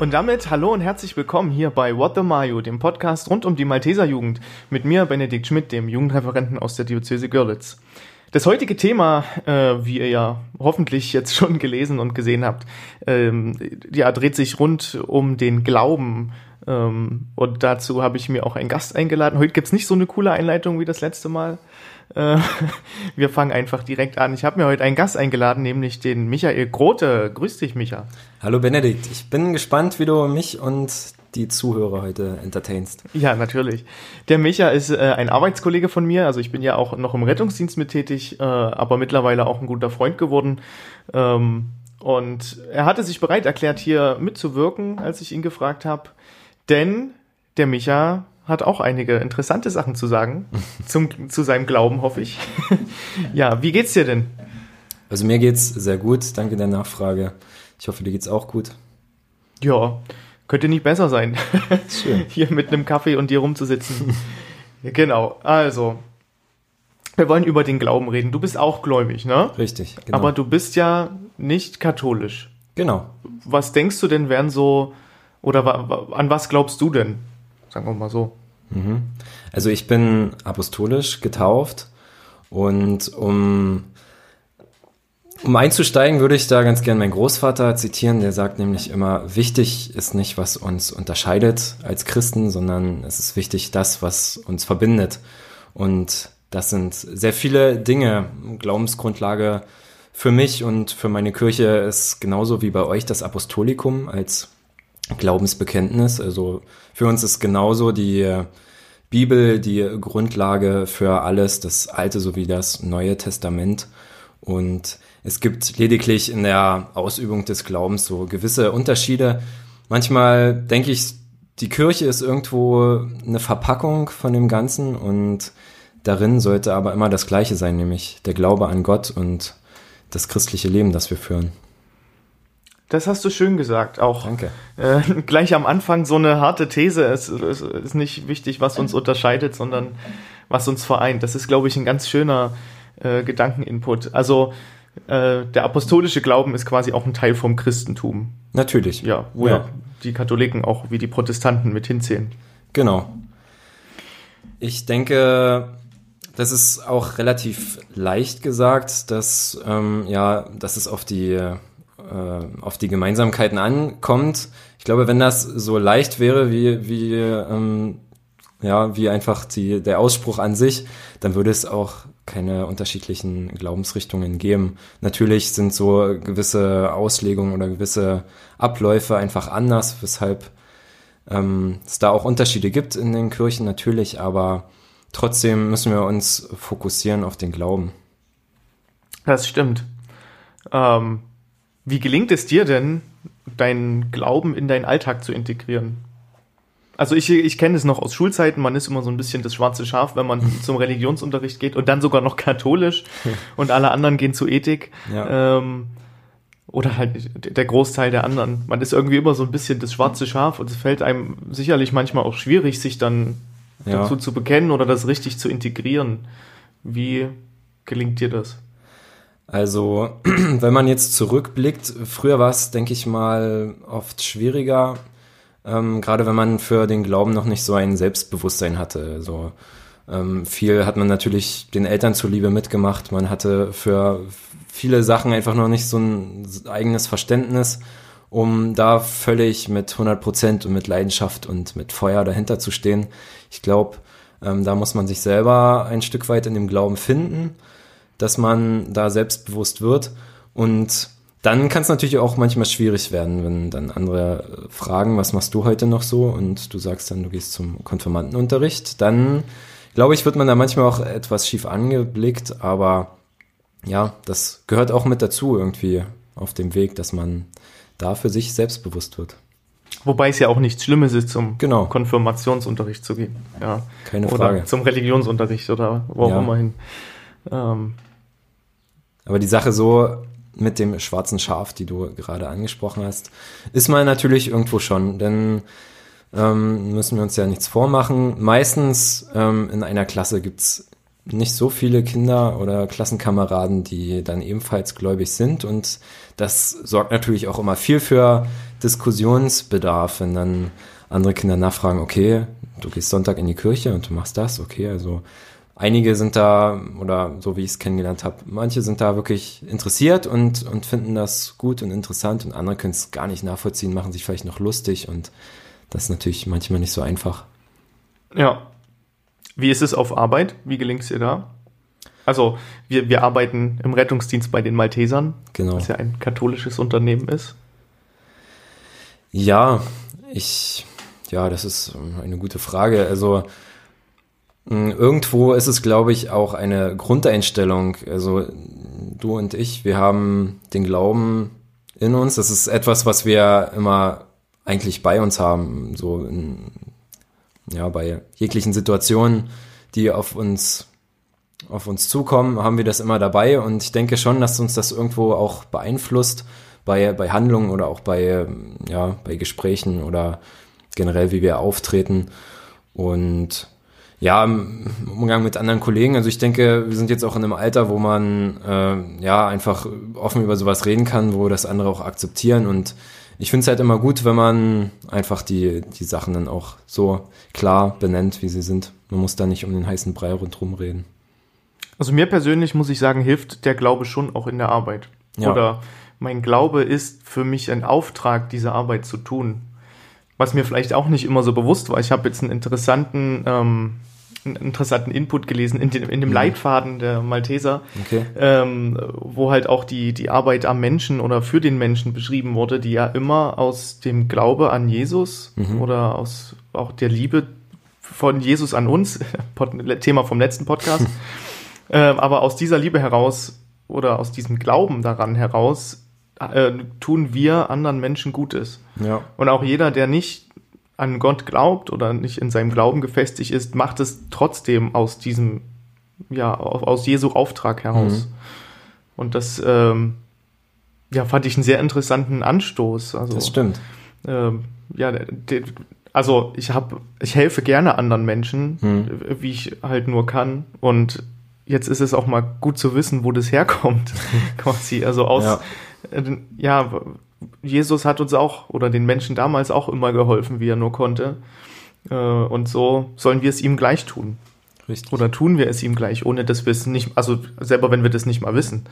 Und damit hallo und herzlich willkommen hier bei What the Mayo, dem Podcast rund um die Malteser Jugend, mit mir Benedikt Schmidt, dem Jugendreferenten aus der Diözese Görlitz. Das heutige Thema, äh, wie ihr ja hoffentlich jetzt schon gelesen und gesehen habt, ähm, ja, dreht sich rund um den Glauben. Ähm, und dazu habe ich mir auch einen Gast eingeladen. Heute gibt's nicht so eine coole Einleitung wie das letzte Mal. Äh, wir fangen einfach direkt an. Ich habe mir heute einen Gast eingeladen, nämlich den Michael Grote. Grüß dich, Micha. Hallo Benedikt. Ich bin gespannt, wie du mich und die Zuhörer heute entertainst. Ja, natürlich. Der Micha ist äh, ein Arbeitskollege von mir. Also ich bin ja auch noch im Rettungsdienst mit tätig, äh, aber mittlerweile auch ein guter Freund geworden. Ähm, und er hatte sich bereit erklärt, hier mitzuwirken, als ich ihn gefragt habe. Denn der Micha hat auch einige interessante Sachen zu sagen. zum, zu seinem Glauben, hoffe ich. ja, wie geht's dir denn? Also mir geht's sehr gut. Danke der Nachfrage. Ich hoffe, dir geht's auch gut. Ja, könnte nicht besser sein. Schön. Hier mit einem Kaffee und dir rumzusitzen. genau, also. Wir wollen über den Glauben reden. Du bist auch gläubig, ne? Richtig, genau. Aber du bist ja nicht katholisch. Genau. Was denkst du denn, wären so, oder an was glaubst du denn? Sagen wir mal so. Mhm. Also ich bin apostolisch getauft und um, um einzusteigen, würde ich da ganz gern meinen Großvater zitieren, der sagt nämlich immer, wichtig ist nicht, was uns unterscheidet als Christen, sondern es ist wichtig das, was uns verbindet. Und das sind sehr viele Dinge. Glaubensgrundlage für mich und für meine Kirche ist genauso wie bei euch das Apostolikum als Glaubensbekenntnis. Also für uns ist genauso die Bibel die Grundlage für alles, das Alte sowie das Neue Testament. Und es gibt lediglich in der Ausübung des Glaubens so gewisse Unterschiede. Manchmal denke ich, die Kirche ist irgendwo eine Verpackung von dem Ganzen und darin sollte aber immer das Gleiche sein, nämlich der Glaube an Gott und das christliche Leben, das wir führen. Das hast du schön gesagt, auch. Danke. Äh, gleich am Anfang so eine harte These. Es, es ist nicht wichtig, was uns unterscheidet, sondern was uns vereint. Das ist, glaube ich, ein ganz schöner äh, Gedankeninput. Also äh, der apostolische Glauben ist quasi auch ein Teil vom Christentum. Natürlich. Ja, wo ja. die Katholiken auch wie die Protestanten mit hinzählen. Genau. Ich denke, das ist auch relativ leicht gesagt, dass ähm, ja, dass es auf die äh, auf die Gemeinsamkeiten ankommt. Ich glaube, wenn das so leicht wäre wie, wie, ähm, ja, wie einfach die, der Ausspruch an sich, dann würde es auch keine unterschiedlichen Glaubensrichtungen geben. Natürlich sind so gewisse Auslegungen oder gewisse Abläufe einfach anders, weshalb ähm, es da auch Unterschiede gibt in den Kirchen natürlich, aber trotzdem müssen wir uns fokussieren auf den Glauben. Das stimmt. Ähm, wie gelingt es dir denn, deinen Glauben in deinen Alltag zu integrieren? Also ich, ich kenne es noch aus Schulzeiten, man ist immer so ein bisschen das schwarze Schaf, wenn man zum Religionsunterricht geht und dann sogar noch katholisch und alle anderen gehen zu Ethik. Ja. Ähm, oder halt der Großteil der anderen. Man ist irgendwie immer so ein bisschen das schwarze Schaf und es fällt einem sicherlich manchmal auch schwierig, sich dann ja. dazu zu bekennen oder das richtig zu integrieren. Wie gelingt dir das? Also, wenn man jetzt zurückblickt, früher war es, denke ich mal, oft schwieriger, ähm, gerade wenn man für den Glauben noch nicht so ein Selbstbewusstsein hatte. Also, ähm, viel hat man natürlich den Eltern zuliebe mitgemacht. Man hatte für viele Sachen einfach noch nicht so ein eigenes Verständnis, um da völlig mit 100 Prozent und mit Leidenschaft und mit Feuer dahinter zu stehen. Ich glaube, ähm, da muss man sich selber ein Stück weit in dem Glauben finden dass man da selbstbewusst wird. Und dann kann es natürlich auch manchmal schwierig werden, wenn dann andere äh, fragen, was machst du heute noch so? Und du sagst dann, du gehst zum Konfirmandenunterricht. Dann, glaube ich, wird man da manchmal auch etwas schief angeblickt, aber ja, das gehört auch mit dazu irgendwie auf dem Weg, dass man da für sich selbstbewusst wird. Wobei es ja auch nichts Schlimmes ist, zum genau. Konfirmationsunterricht zu gehen. Ja. Keine Frage. Oder zum Religionsunterricht oder wo auch ja. immer hin. Ähm, aber die Sache so mit dem schwarzen Schaf, die du gerade angesprochen hast, ist man natürlich irgendwo schon, denn ähm, müssen wir uns ja nichts vormachen. Meistens ähm, in einer Klasse gibt's nicht so viele Kinder oder Klassenkameraden, die dann ebenfalls gläubig sind. Und das sorgt natürlich auch immer viel für Diskussionsbedarf, wenn dann andere Kinder nachfragen, okay, du gehst Sonntag in die Kirche und du machst das, okay, also einige sind da, oder so wie ich es kennengelernt habe, manche sind da wirklich interessiert und, und finden das gut und interessant und andere können es gar nicht nachvollziehen, machen sich vielleicht noch lustig und das ist natürlich manchmal nicht so einfach. Ja. Wie ist es auf Arbeit? Wie gelingt es dir da? Also, wir, wir arbeiten im Rettungsdienst bei den Maltesern, Genau. was ja ein katholisches Unternehmen ist. Ja, ich, ja, das ist eine gute Frage. Also irgendwo ist es, glaube ich, auch eine Grundeinstellung. Also du und ich, wir haben den Glauben in uns. Das ist etwas, was wir immer eigentlich bei uns haben. So in, ja, bei jeglichen Situationen, die auf uns auf uns zukommen, haben wir das immer dabei und ich denke schon, dass uns das irgendwo auch beeinflusst bei, bei Handlungen oder auch bei, ja, bei Gesprächen oder generell, wie wir auftreten. Und ja, im Umgang mit anderen Kollegen, also ich denke, wir sind jetzt auch in einem Alter, wo man äh, ja einfach offen über sowas reden kann, wo das andere auch akzeptieren und ich finde es halt immer gut, wenn man einfach die, die Sachen dann auch so klar benennt, wie sie sind. Man muss da nicht um den heißen Brei rundherum reden. Also mir persönlich muss ich sagen, hilft der Glaube schon auch in der Arbeit. Ja. Oder mein Glaube ist für mich ein Auftrag, diese Arbeit zu tun. Was mir vielleicht auch nicht immer so bewusst war. Ich habe jetzt einen interessanten, ähm, einen interessanten Input gelesen in, den, in dem Leitfaden der Malteser, Okay. ähm, wo halt auch die, die Arbeit am Menschen oder für den Menschen beschrieben wurde, die ja immer aus dem Glaube an Jesus oder aus auch der Liebe von Jesus an uns, Thema vom letzten Podcast, ähm, aber aus dieser Liebe heraus oder aus diesem Glauben daran heraus äh, tun wir anderen Menschen Gutes. Ja. Und auch jeder, der nicht an Gott glaubt oder nicht in seinem Glauben gefestigt ist, macht es trotzdem aus diesem, ja, aus Jesu Auftrag heraus. Und das, ähm, ja, fand ich einen sehr interessanten Anstoß. Also, Das stimmt. ähm, ja, de, also ich habe, ich helfe gerne anderen Menschen, wie ich halt nur kann. Und jetzt ist es auch mal gut zu wissen, wo das herkommt, quasi. Also aus, ja. Äh, ja, Jesus hat uns auch oder den Menschen damals auch immer geholfen, wie er nur konnte. Äh, und so sollen wir es ihm gleich tun. Richtig. Oder tun wir es ihm gleich, ohne dass wir es nicht, also selber wenn wir das nicht mal wissen,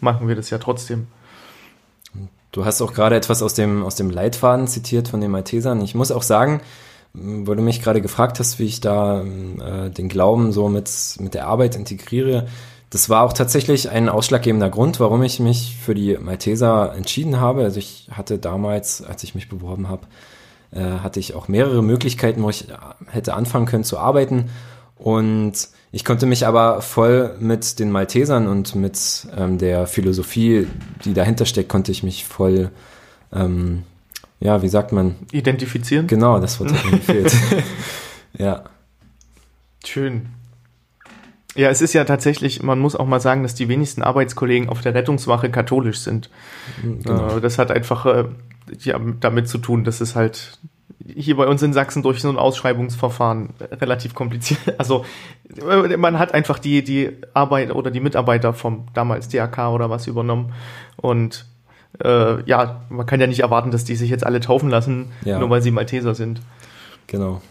machen wir das ja trotzdem. Du hast auch gerade etwas aus dem, aus dem Leitfaden zitiert von den Maltesern. Ich muss auch sagen, weil du mich gerade gefragt hast, wie ich da äh, den Glauben so mit, mit der Arbeit integriere, das war auch tatsächlich ein ausschlaggebender Grund, warum ich mich für die Malteser entschieden habe. Also ich hatte damals, als ich mich beworben habe, äh, hatte ich auch mehrere Möglichkeiten, wo ich äh, hätte anfangen können zu arbeiten. Und ich konnte mich aber voll mit den Maltesern und mit ähm, der Philosophie, die dahinter steckt, konnte ich mich voll, ähm, ja, wie sagt man? Identifizieren? Genau, das Wort hat mir gefehlt. ja, Schön. Ja, es ist ja tatsächlich, man muss auch mal sagen, dass die wenigsten Arbeitskollegen auf der Rettungswache katholisch sind. genau. Äh, das hat einfach äh, ja, damit zu tun, dass es halt hier bei uns in Sachsen durch so ein Ausschreibungsverfahren relativ kompliziert. Also äh, man hat einfach die, die Arbeit oder die Mitarbeiter vom damals DAK oder was übernommen. Und äh, ja, man kann ja nicht erwarten, dass die sich jetzt alle taufen lassen, Ja. nur weil sie Malteser sind. genau.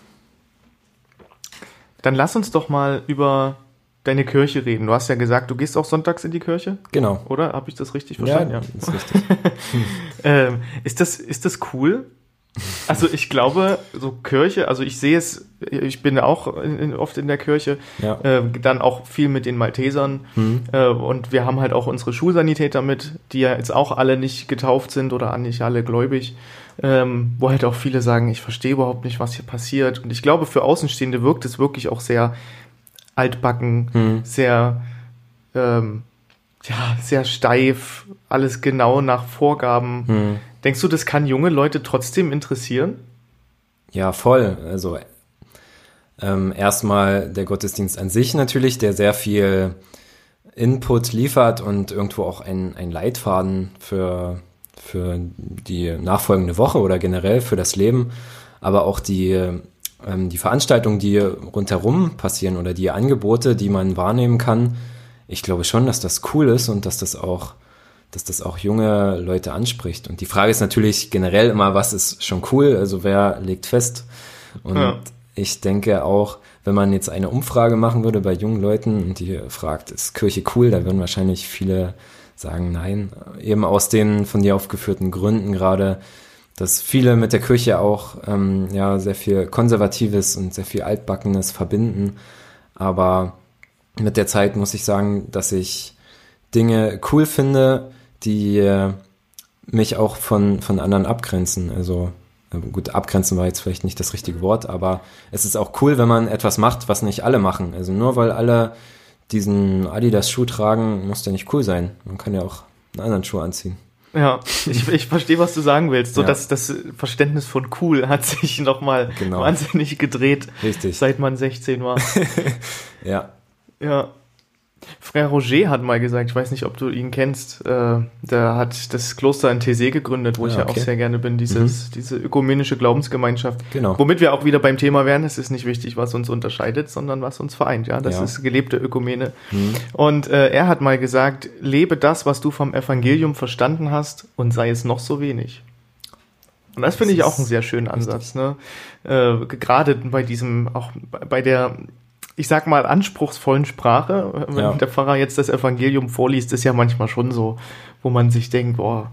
Dann lass uns doch mal über deine Kirche reden. Du hast ja gesagt, du gehst auch sonntags in die Kirche, Genau. oder? Habe ich das richtig Ja, verstanden? das ist richtig. Ähm, ist, das, ist das cool? Also ich glaube, so Kirche, also ich sehe es, ich bin auch in, oft in der Kirche, Ja. äh, dann auch viel mit den Maltesern äh, und wir haben halt auch unsere Schulsanitäter mit, die ja jetzt auch alle nicht getauft sind oder nicht alle gläubig, ähm, wo halt auch viele sagen, ich verstehe überhaupt nicht, was hier passiert und ich glaube, für Außenstehende wirkt es wirklich auch sehr altbacken, sehr ähm, ja, sehr steif, alles genau nach Vorgaben. Hm. Denkst du, das kann junge Leute trotzdem interessieren? Ja, voll. Also ähm, erstmal der Gottesdienst an sich natürlich, der sehr viel Input liefert und irgendwo auch ein, ein Leitfaden für, für die nachfolgende Woche oder generell für das Leben, aber auch die ähm, die Veranstaltungen, die rundherum passieren oder die Angebote, die man wahrnehmen kann, ich glaube schon, dass das cool ist und dass das auch, dass das auch junge Leute anspricht. Und die Frage ist natürlich generell immer, was ist schon cool? Also wer legt fest? Und ja. ich denke auch, wenn man jetzt eine Umfrage machen würde bei jungen Leuten und die fragt, ist Kirche cool, da würden wahrscheinlich viele sagen nein. Eben aus den von dir aufgeführten Gründen gerade, dass viele mit der Kirche auch ähm, ja sehr viel Konservatives und sehr viel Altbackenes verbinden. Aber mit der Zeit muss ich sagen, dass ich Dinge cool finde, die äh, mich auch von, von anderen abgrenzen. Also gut, abgrenzen war jetzt vielleicht nicht das richtige Wort, aber es ist auch cool, wenn man etwas macht, was nicht alle machen. Also nur weil alle diesen Adidas-Schuh tragen, muss der nicht cool sein. Man kann ja auch einen anderen Schuh anziehen. Ja, ich, ich verstehe, was du sagen willst. So, ja. dass das Verständnis von cool hat sich nochmal genau. wahnsinnig gedreht, Richtig. seit man 16 war. ja. Ja. Frère Roger hat mal gesagt, ich weiß nicht, ob du ihn kennst, äh, der hat das Kloster in Thésée gegründet, wo ja, ich ja okay. auch sehr gerne bin, dieses, mhm. diese ökumenische Glaubensgemeinschaft. Genau. Womit wir auch wieder beim Thema wären, es ist nicht wichtig, was uns unterscheidet, sondern was uns vereint, ja. Das ja. ist gelebte Ökumene. Mhm. Und äh, er hat mal gesagt, lebe das, was du vom Evangelium verstanden hast und sei es noch so wenig. Und das, das finde ich auch einen sehr schönen Ansatz, ne? Äh, gerade bei diesem, auch bei der ich sag mal, anspruchsvollen Sprache. Wenn ja. der Pfarrer jetzt das Evangelium vorliest, ist ja manchmal schon so, wo man sich denkt, boah,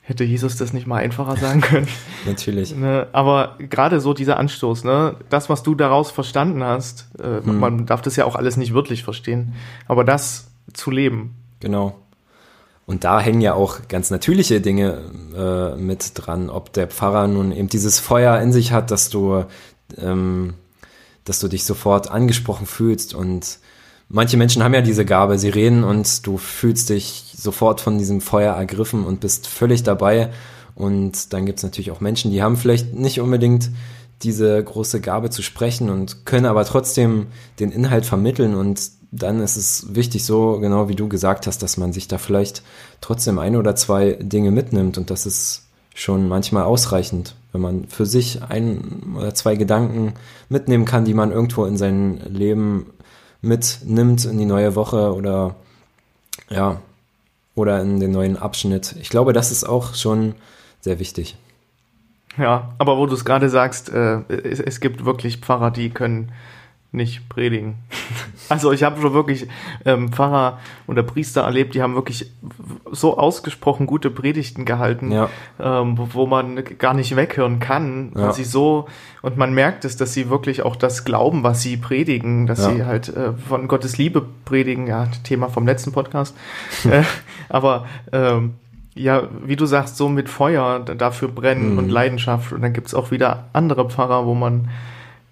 hätte Jesus das nicht mal einfacher sagen können. Natürlich. Ne? Aber gerade so dieser Anstoß, ne? das, was du daraus verstanden hast, äh, hm. man darf das ja auch alles nicht wörtlich verstehen, aber das zu leben. Genau. Und da hängen ja auch ganz natürliche Dinge äh, mit dran, ob der Pfarrer nun eben dieses Feuer in sich hat, dass du ähm, dass du dich sofort angesprochen fühlst. Und manche Menschen haben ja diese Gabe, sie reden und du fühlst dich sofort von diesem Feuer ergriffen und bist völlig dabei. Und dann gibt es natürlich auch Menschen, die haben vielleicht nicht unbedingt diese große Gabe zu sprechen und können aber trotzdem den Inhalt vermitteln. Und dann ist es wichtig, so genau wie du gesagt hast, dass man sich da vielleicht trotzdem ein oder zwei Dinge mitnimmt. Und das ist schon manchmal ausreichend, wenn man für sich ein oder zwei Gedanken mitnehmen kann, die man irgendwo in sein Leben mitnimmt in die neue Woche oder ja, oder in den neuen Abschnitt. Ich glaube, das ist auch schon sehr wichtig. Ja, aber wo du es gerade sagst, äh, es, es, gibt wirklich Pfarrer, die können nicht predigen. Also ich habe schon wirklich ähm, Pfarrer oder Priester erlebt, die haben wirklich so ausgesprochen gute Predigten gehalten, ja. ähm, wo, wo, man gar nicht weghören kann. Ja. Und sie so und man merkt es, dass sie wirklich auch das glauben, was sie predigen, dass ja. sie halt äh, von Gottes Liebe predigen. Ja, Thema vom letzten Podcast. äh, aber ähm, ja, wie du sagst, so mit Feuer dafür brennen mhm. und Leidenschaft. Und dann gibt's auch wieder andere Pfarrer, wo man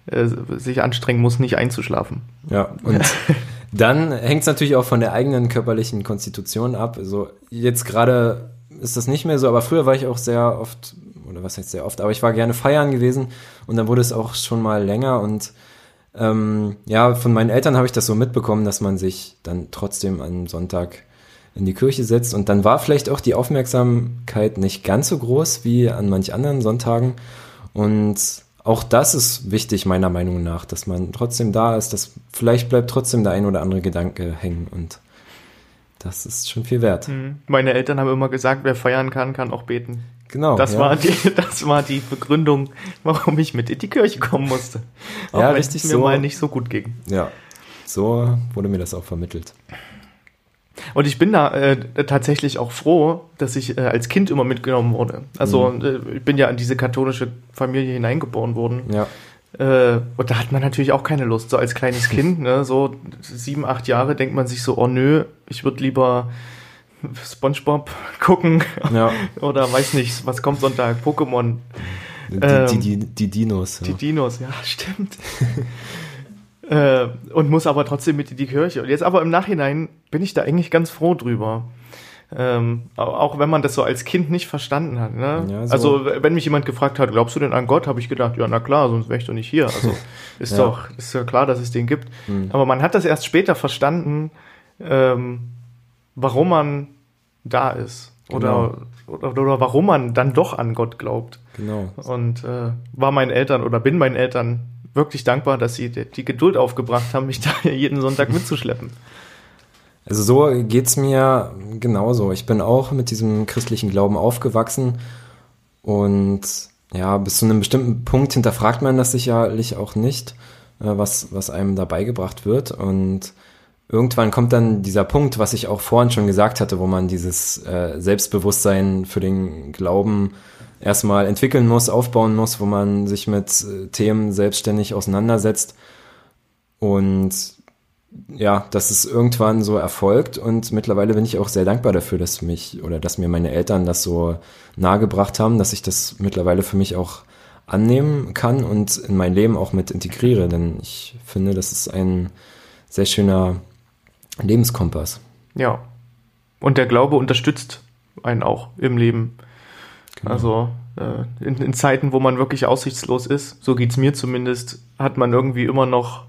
äh, sich anstrengen muss, nicht einzuschlafen. Ja, und dann hängt es natürlich auch von der eigenen körperlichen Konstitution ab. Also jetzt gerade ist das nicht mehr so, aber früher war ich auch sehr oft, oder was heißt sehr oft, aber ich war gerne feiern gewesen und dann wurde es auch schon mal länger und ähm, ja, von meinen Eltern habe ich das so mitbekommen, dass man sich dann trotzdem am Sonntag in die Kirche setzt und dann war vielleicht auch die Aufmerksamkeit nicht ganz so groß wie an manch anderen Sonntagen und auch das ist wichtig, meiner Meinung nach, dass man trotzdem da ist, dass vielleicht bleibt trotzdem der ein oder andere Gedanke hängen und das ist schon viel wert. Mhm. Meine Eltern haben immer gesagt, wer feiern kann, kann auch beten. Genau. Das, ja. war, die, das war die Begründung, warum ich mit in die Kirche kommen musste. Auch ja, richtig es mir so. mal nicht so gut ging. Ja, so wurde mir das auch vermittelt. Und ich bin da äh, tatsächlich auch froh, dass ich äh, als Kind immer mitgenommen wurde. Also mhm. äh, ich bin ja in diese katholische Familie hineingeboren worden. Ja. Äh, und da hat man natürlich auch keine Lust. So als kleines Kind, ne, so sieben, acht Jahre, denkt man sich so, oh nö, ich würde lieber SpongeBob gucken. Ja. Oder weiß nicht, was kommt Sonntag? Pokémon. Die, ähm, die, die, die, Dinos. Ja. Die Dinos, ja, stimmt. Äh, und muss aber trotzdem mit in die Kirche. Und jetzt aber im Nachhinein bin ich da eigentlich ganz froh drüber. Ähm, auch wenn man das so als Kind nicht verstanden hat. Ne? Ja, so. Also wenn mich jemand gefragt hat, glaubst du denn an Gott, habe ich gedacht, ja na klar, sonst wäre ich doch nicht hier. Also ist ja. doch ist ja klar, dass es den gibt. Mhm. Aber man hat das erst später verstanden, ähm, warum man da ist genau. oder, oder, oder warum man dann doch an Gott glaubt. Genau. Und äh, war meinen Eltern oder bin meinen Eltern wirklich dankbar, dass sie die Geduld aufgebracht haben, mich da jeden Sonntag mitzuschleppen. Also so geht's mir genauso. Ich bin auch mit diesem christlichen Glauben aufgewachsen und ja, bis zu einem bestimmten Punkt hinterfragt man das sicherlich auch nicht, äh, was, was einem da beigebracht wird. Und irgendwann kommt dann dieser Punkt, was ich auch vorhin schon gesagt hatte, wo man dieses äh, Selbstbewusstsein für den Glauben erstmal entwickeln muss, aufbauen muss, wo man sich mit äh, Themen selbstständig auseinandersetzt. Und ja, dass es irgendwann so erfolgt und mittlerweile bin ich auch sehr dankbar dafür, dass mich oder dass mir meine Eltern das so nahegebracht haben, dass ich das mittlerweile für mich auch annehmen kann und in mein Leben auch mit integriere, denn ich finde, das ist ein sehr schöner Lebenskompass. Ja. Und der Glaube unterstützt einen auch im Leben. Genau. Also äh, in, in, Zeiten, wo man wirklich aussichtslos ist, so geht es mir zumindest, hat man irgendwie immer noch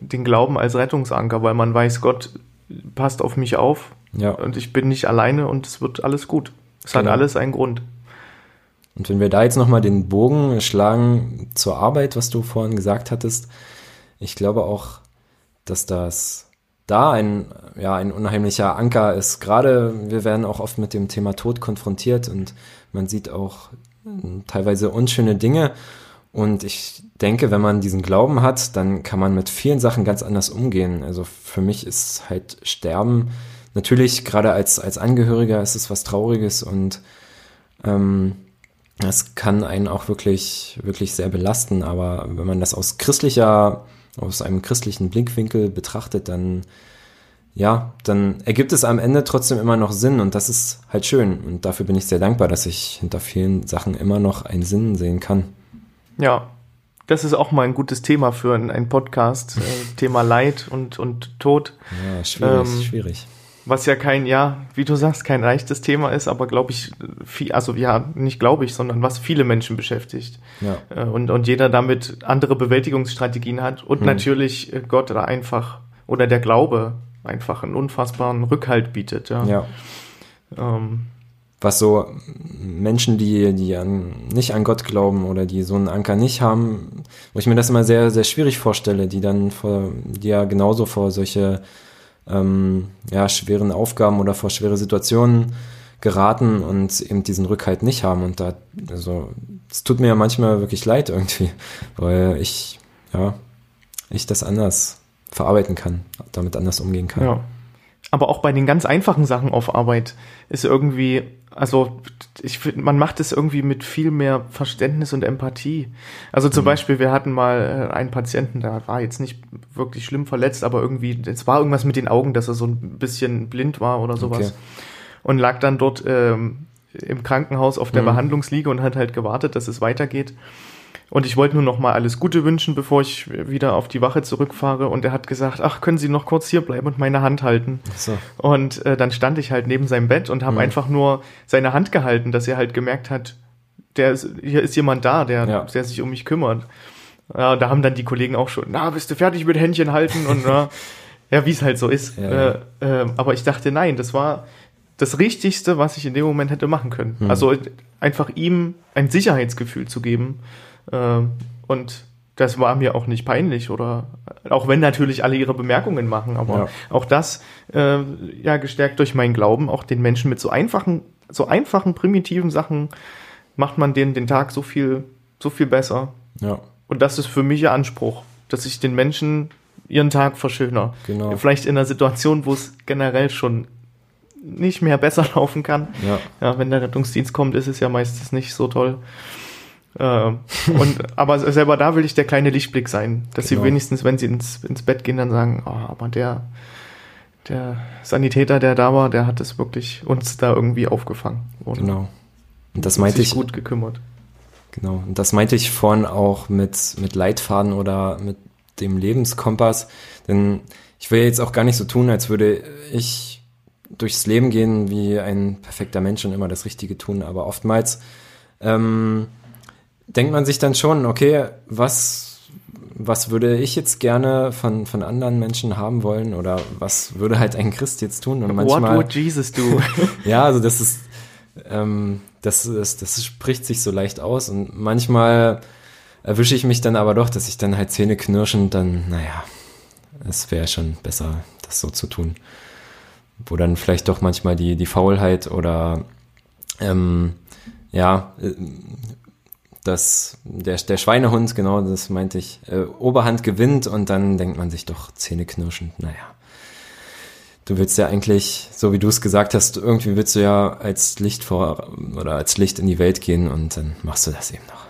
den Glauben als Rettungsanker, weil man weiß, Gott passt auf mich auf ja. und ich bin nicht alleine und es wird alles gut. Es genau. hat alles einen Grund. Und wenn wir da jetzt nochmal den Bogen schlagen zur Arbeit, was du vorhin gesagt hattest, ich glaube auch, dass das da ein, ja, ein unheimlicher Anker ist. Gerade wir werden auch oft mit dem Thema Tod konfrontiert und man sieht auch teilweise unschöne Dinge. Und ich denke, wenn man diesen Glauben hat, dann kann man mit vielen Sachen ganz anders umgehen. Also für mich ist halt Sterben natürlich gerade als, als Angehöriger ist es was Trauriges und ähm, das kann einen auch wirklich, wirklich sehr belasten. Aber wenn man das aus christlicher, aus einem christlichen Blickwinkel betrachtet, dann ja, dann ergibt es am Ende trotzdem immer noch Sinn und das ist halt schön. Und dafür bin ich sehr dankbar, dass ich hinter vielen Sachen immer noch einen Sinn sehen kann. Ja, das ist auch mal ein gutes Thema für einen Podcast. Äh, Thema Leid und, und Tod. Ja, schwierig, ähm, schwierig. Was ja kein, ja, wie du sagst, kein leichtes Thema ist, aber glaube ich, viel, also ja, nicht glaube ich, sondern was viele Menschen beschäftigt. Ja. Äh, und, und jeder damit andere Bewältigungsstrategien hat und hm. natürlich äh, Gott da einfach oder der Glaube einfach einen unfassbaren Rückhalt bietet. Ja. ja. Ähm, was so Menschen, die, die an, nicht an Gott glauben oder die so einen Anker nicht haben, wo ich mir das immer sehr, sehr schwierig vorstelle, die dann vor, die ja genauso vor solche ähm, ja, schweren Aufgaben oder vor schwere Situationen geraten und eben diesen Rückhalt nicht haben. Und da, also, es tut mir ja manchmal wirklich leid irgendwie, weil ich, ja, ich das anders verarbeiten kann, damit anders umgehen kann. Ja. Aber auch bei den ganz einfachen Sachen auf Arbeit ist irgendwie, also ich finde, man macht es irgendwie mit viel mehr Verständnis und Empathie. Also zum mhm. Beispiel, wir hatten mal äh, einen Patienten, der war jetzt nicht wirklich schlimm verletzt, aber irgendwie, es war irgendwas mit den Augen, dass er so ein bisschen blind war oder sowas. Okay. Und lag dann dort ähm, im Krankenhaus auf der mhm. Behandlungsliege und hat halt gewartet, dass es weitergeht. Und ich wollte nur noch mal alles Gute wünschen, bevor ich wieder auf die Wache zurückfahre. Und er hat gesagt, ach, können Sie noch kurz hier bleiben und meine Hand halten? So. Und äh, dann stand ich halt neben seinem Bett und habe mhm. einfach nur seine Hand gehalten, dass er halt gemerkt hat, der ist, hier ist jemand da, der, ja. der sich um mich kümmert. Ja, da haben dann die Kollegen auch schon, na, bist du fertig mit Händchen halten? Und na, ja, wie es halt so ist. Ja, äh, äh, aber ich dachte, nein, das war das Richtigste, was ich in dem Moment hätte machen können. Mhm. Also einfach ihm ein Sicherheitsgefühl zu geben und das war mir auch nicht peinlich oder auch wenn natürlich alle ihre Bemerkungen machen, aber ja. auch das äh, ja gestärkt durch meinen Glauben, auch den Menschen mit so einfachen, so einfachen primitiven Sachen macht man denen den Tag so viel, so viel besser. Ja. Und das ist für mich ihr Anspruch, dass ich den Menschen ihren Tag verschöner. Genau. Vielleicht in einer Situation, wo es generell schon nicht mehr besser laufen kann. Ja. ja. Wenn der Rettungsdienst kommt, ist es ja meistens nicht so toll. Äh, und, aber selber da will ich der kleine Lichtblick sein, dass genau. sie wenigstens, wenn sie ins, ins Bett gehen, dann sagen, oh, aber der, der Sanitäter, der da war, der hat es wirklich uns da irgendwie aufgefangen. Und genau. Und das meinte ich. gut gekümmert. Genau. Und das meinte ich vorhin auch mit, mit Leitfaden oder mit dem Lebenskompass. Denn ich will jetzt auch gar nicht so tun, als würde ich durchs Leben gehen wie ein perfekter Mensch und immer das Richtige tun. Aber oftmals ähm, denkt man sich dann schon, okay, was, was würde ich jetzt gerne von, von anderen Menschen haben wollen oder was würde halt ein Christ jetzt tun? Und manchmal, What would Jesus do? ja, also das ist, ähm, das ist, das spricht sich so leicht aus und manchmal erwische ich mich dann aber doch, dass ich dann halt Zähne knirschen, dann, naja, es wäre schon besser, das so zu tun. Wo dann vielleicht doch manchmal die, die Faulheit oder ähm, ja, äh, dass der, der Schweinehund, genau, das meinte ich, äh, Oberhand gewinnt und dann denkt man sich doch Zähne knirschend, naja. Du willst ja eigentlich, so wie du es gesagt hast, irgendwie willst du ja als Licht vor oder als Licht in die Welt gehen und dann machst du das eben noch.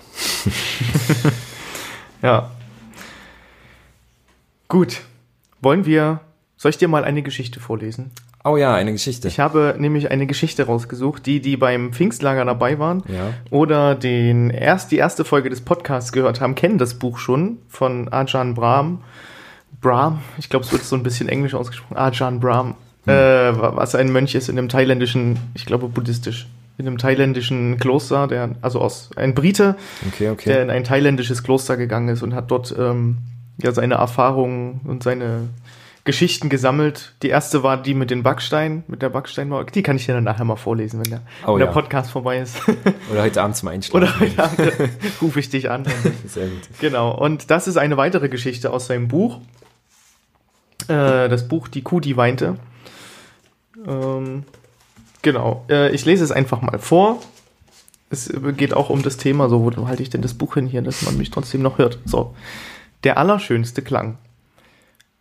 ja. Gut. Wollen wir, soll ich dir mal eine Geschichte vorlesen? Oh ja, eine Geschichte. Ich habe nämlich eine Geschichte rausgesucht, die, die beim Pfingstlager dabei waren ja. oder den erst, die erste Folge des Podcasts gehört haben, kennen das Buch schon von Ajahn Brahm. Brahm, ich glaube, es wird so ein bisschen englisch ausgesprochen. Ajahn Brahm, hm. äh, was ein Mönch ist in einem thailändischen, ich glaube buddhistisch, in einem thailändischen Kloster, der, also aus, ein Brite, okay, okay. der in ein thailändisches Kloster gegangen ist und hat dort ähm, ja seine Erfahrungen und seine Geschichten gesammelt. Die erste war die mit den Backsteinen, mit der Backsteinmauer. Die kann ich dir dann nachher mal vorlesen, wenn der, oh, wenn der Podcast vorbei ist. Oder heute Abend zum Einschlafen. Oder heute Abend rufe ich dich an. Sehr gut. Genau. Und das ist eine weitere Geschichte aus seinem Buch. Äh, das Buch Die Kuh, die weinte. Ähm, genau. Äh, ich lese es einfach mal vor. Es geht auch um das Thema, so, wo halte ich denn das Buch hin hier, dass man mich trotzdem noch hört. So. Der allerschönste Klang.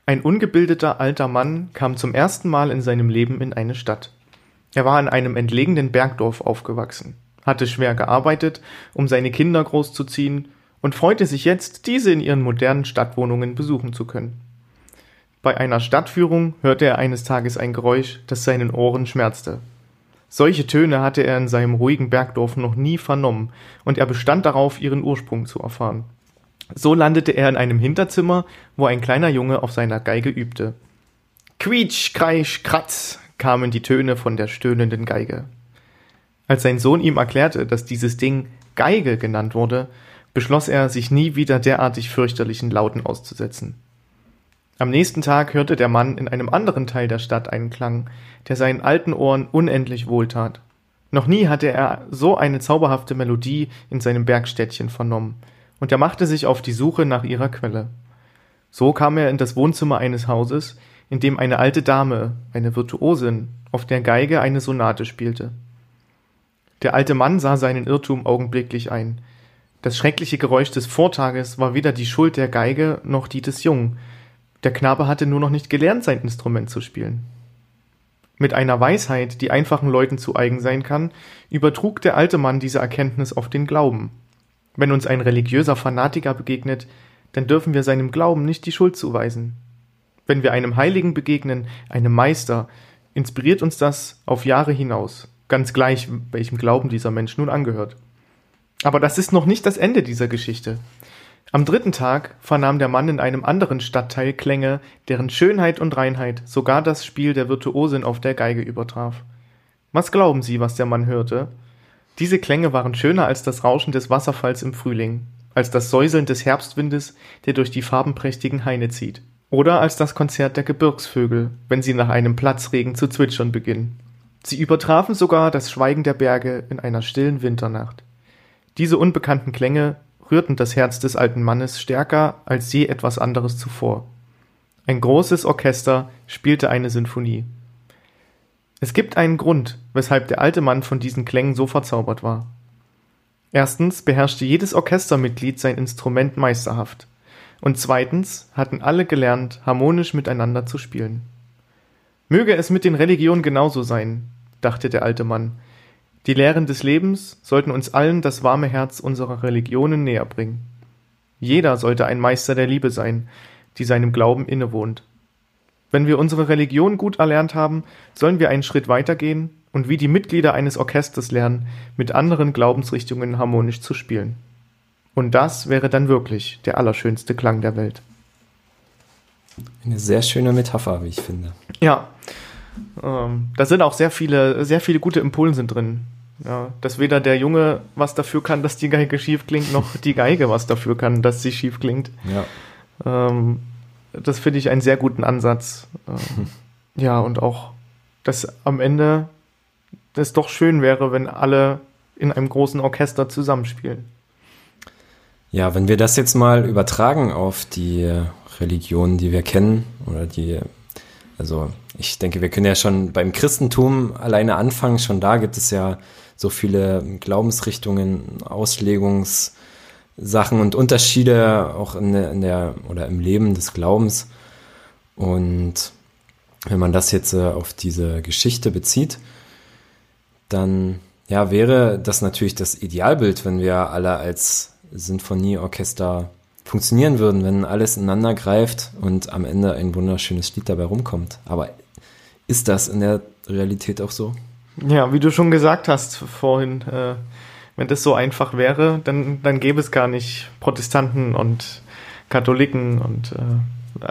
Ein ungebildeter alter Mann kam zum ersten Mal in seinem Leben in eine Stadt. Er war in einem entlegenen Bergdorf aufgewachsen, hatte schwer gearbeitet, um seine Kinder großzuziehen, und freute sich jetzt, diese in ihren modernen Stadtwohnungen besuchen zu können. Bei einer Stadtführung hörte er eines Tages ein Geräusch, das seinen Ohren schmerzte. Solche Töne hatte er in seinem ruhigen Bergdorf noch nie vernommen, und er bestand darauf, ihren Ursprung zu erfahren. So landete er in einem Hinterzimmer, wo ein kleiner Junge auf seiner Geige übte. Quietsch, kreisch, kratz kamen die Töne von der stöhnenden Geige. Als sein Sohn ihm erklärte, dass dieses Ding Geige genannt wurde, beschloss er, sich nie wieder derartig fürchterlichen Lauten auszusetzen. Am nächsten Tag hörte der Mann in einem anderen Teil der Stadt einen Klang, der seinen alten Ohren unendlich wohltat. Noch nie hatte er so eine zauberhafte Melodie in seinem Bergstädtchen vernommen, und er machte sich auf die Suche nach ihrer Quelle. So kam er in das Wohnzimmer eines Hauses, in dem eine alte Dame, eine Virtuosin, auf der Geige eine Sonate spielte. Der alte Mann sah seinen Irrtum augenblicklich ein. Das schreckliche Geräusch des Vortages war weder die Schuld der Geige noch die des Jungen. Der Knabe hatte nur noch nicht gelernt, sein Instrument zu spielen. Mit einer Weisheit, die einfachen Leuten zu eigen sein kann, übertrug der alte Mann diese Erkenntnis auf den Glauben. Wenn uns ein religiöser Fanatiker begegnet, dann dürfen wir seinem Glauben nicht die Schuld zuweisen. Wenn wir einem Heiligen begegnen, einem Meister, inspiriert uns das auf Jahre hinaus, ganz gleich, welchem Glauben dieser Mensch nun angehört. Aber das ist noch nicht das Ende dieser Geschichte. Am dritten Tag vernahm der Mann in einem anderen Stadtteil Klänge, deren Schönheit und Reinheit sogar das Spiel der Virtuosin auf der Geige übertraf. Was glauben Sie, was der Mann hörte? Diese Klänge waren schöner als das Rauschen des Wasserfalls im Frühling, als das Säuseln des Herbstwindes, der durch die farbenprächtigen Haine zieht, oder als das Konzert der Gebirgsvögel, wenn sie nach einem Platzregen zu zwitschern beginnen. Sie übertrafen sogar das Schweigen der Berge in einer stillen Winternacht. Diese unbekannten Klänge rührten das Herz des alten Mannes stärker als je etwas anderes zuvor. Ein großes Orchester spielte eine Sinfonie. Es gibt einen Grund, weshalb der alte Mann von diesen Klängen so verzaubert war. Erstens beherrschte jedes Orchestermitglied sein Instrument meisterhaft. Und zweitens hatten alle gelernt, harmonisch miteinander zu spielen. Möge es mit den Religionen genauso sein, dachte der alte Mann. Die Lehren des Lebens sollten uns allen das warme Herz unserer Religionen näher bringen. Jeder sollte ein Meister der Liebe sein, die seinem Glauben innewohnt. Wenn wir unsere Religion gut erlernt haben, sollen wir einen Schritt weitergehen und wie die Mitglieder eines Orchesters lernen, mit anderen Glaubensrichtungen harmonisch zu spielen. Und das wäre dann wirklich der allerschönste Klang der Welt. Eine sehr schöne Metapher, wie ich finde. Ja. Ähm, da sind auch sehr viele, sehr viele gute Impulse drin. Ja, dass weder der Junge was dafür kann, dass die Geige schief klingt, noch die Geige was dafür kann, dass sie schief klingt. Ja. Ähm, das finde ich einen sehr guten Ansatz. Ja, und auch, dass am Ende es doch schön wäre, wenn alle in einem großen Orchester zusammenspielen. Ja, wenn wir das jetzt mal übertragen auf die Religionen, die wir kennen, oder die, also ich denke, wir können ja schon beim Christentum alleine anfangen. Schon da gibt es ja so viele Glaubensrichtungen, Auslegungssachen und Unterschiede auch in der, in der oder im Leben des Glaubens. Und wenn man das jetzt äh, auf diese Geschichte bezieht, dann ja, wäre das natürlich das Idealbild, wenn wir alle als Sinfonieorchester funktionieren würden, wenn alles ineinander greift und am Ende ein wunderschönes Lied dabei rumkommt. Aber ist das in der Realität auch so? Ja, wie du schon gesagt hast vorhin, äh, wenn das so einfach wäre, dann, dann gäbe es gar nicht Protestanten und Katholiken und äh,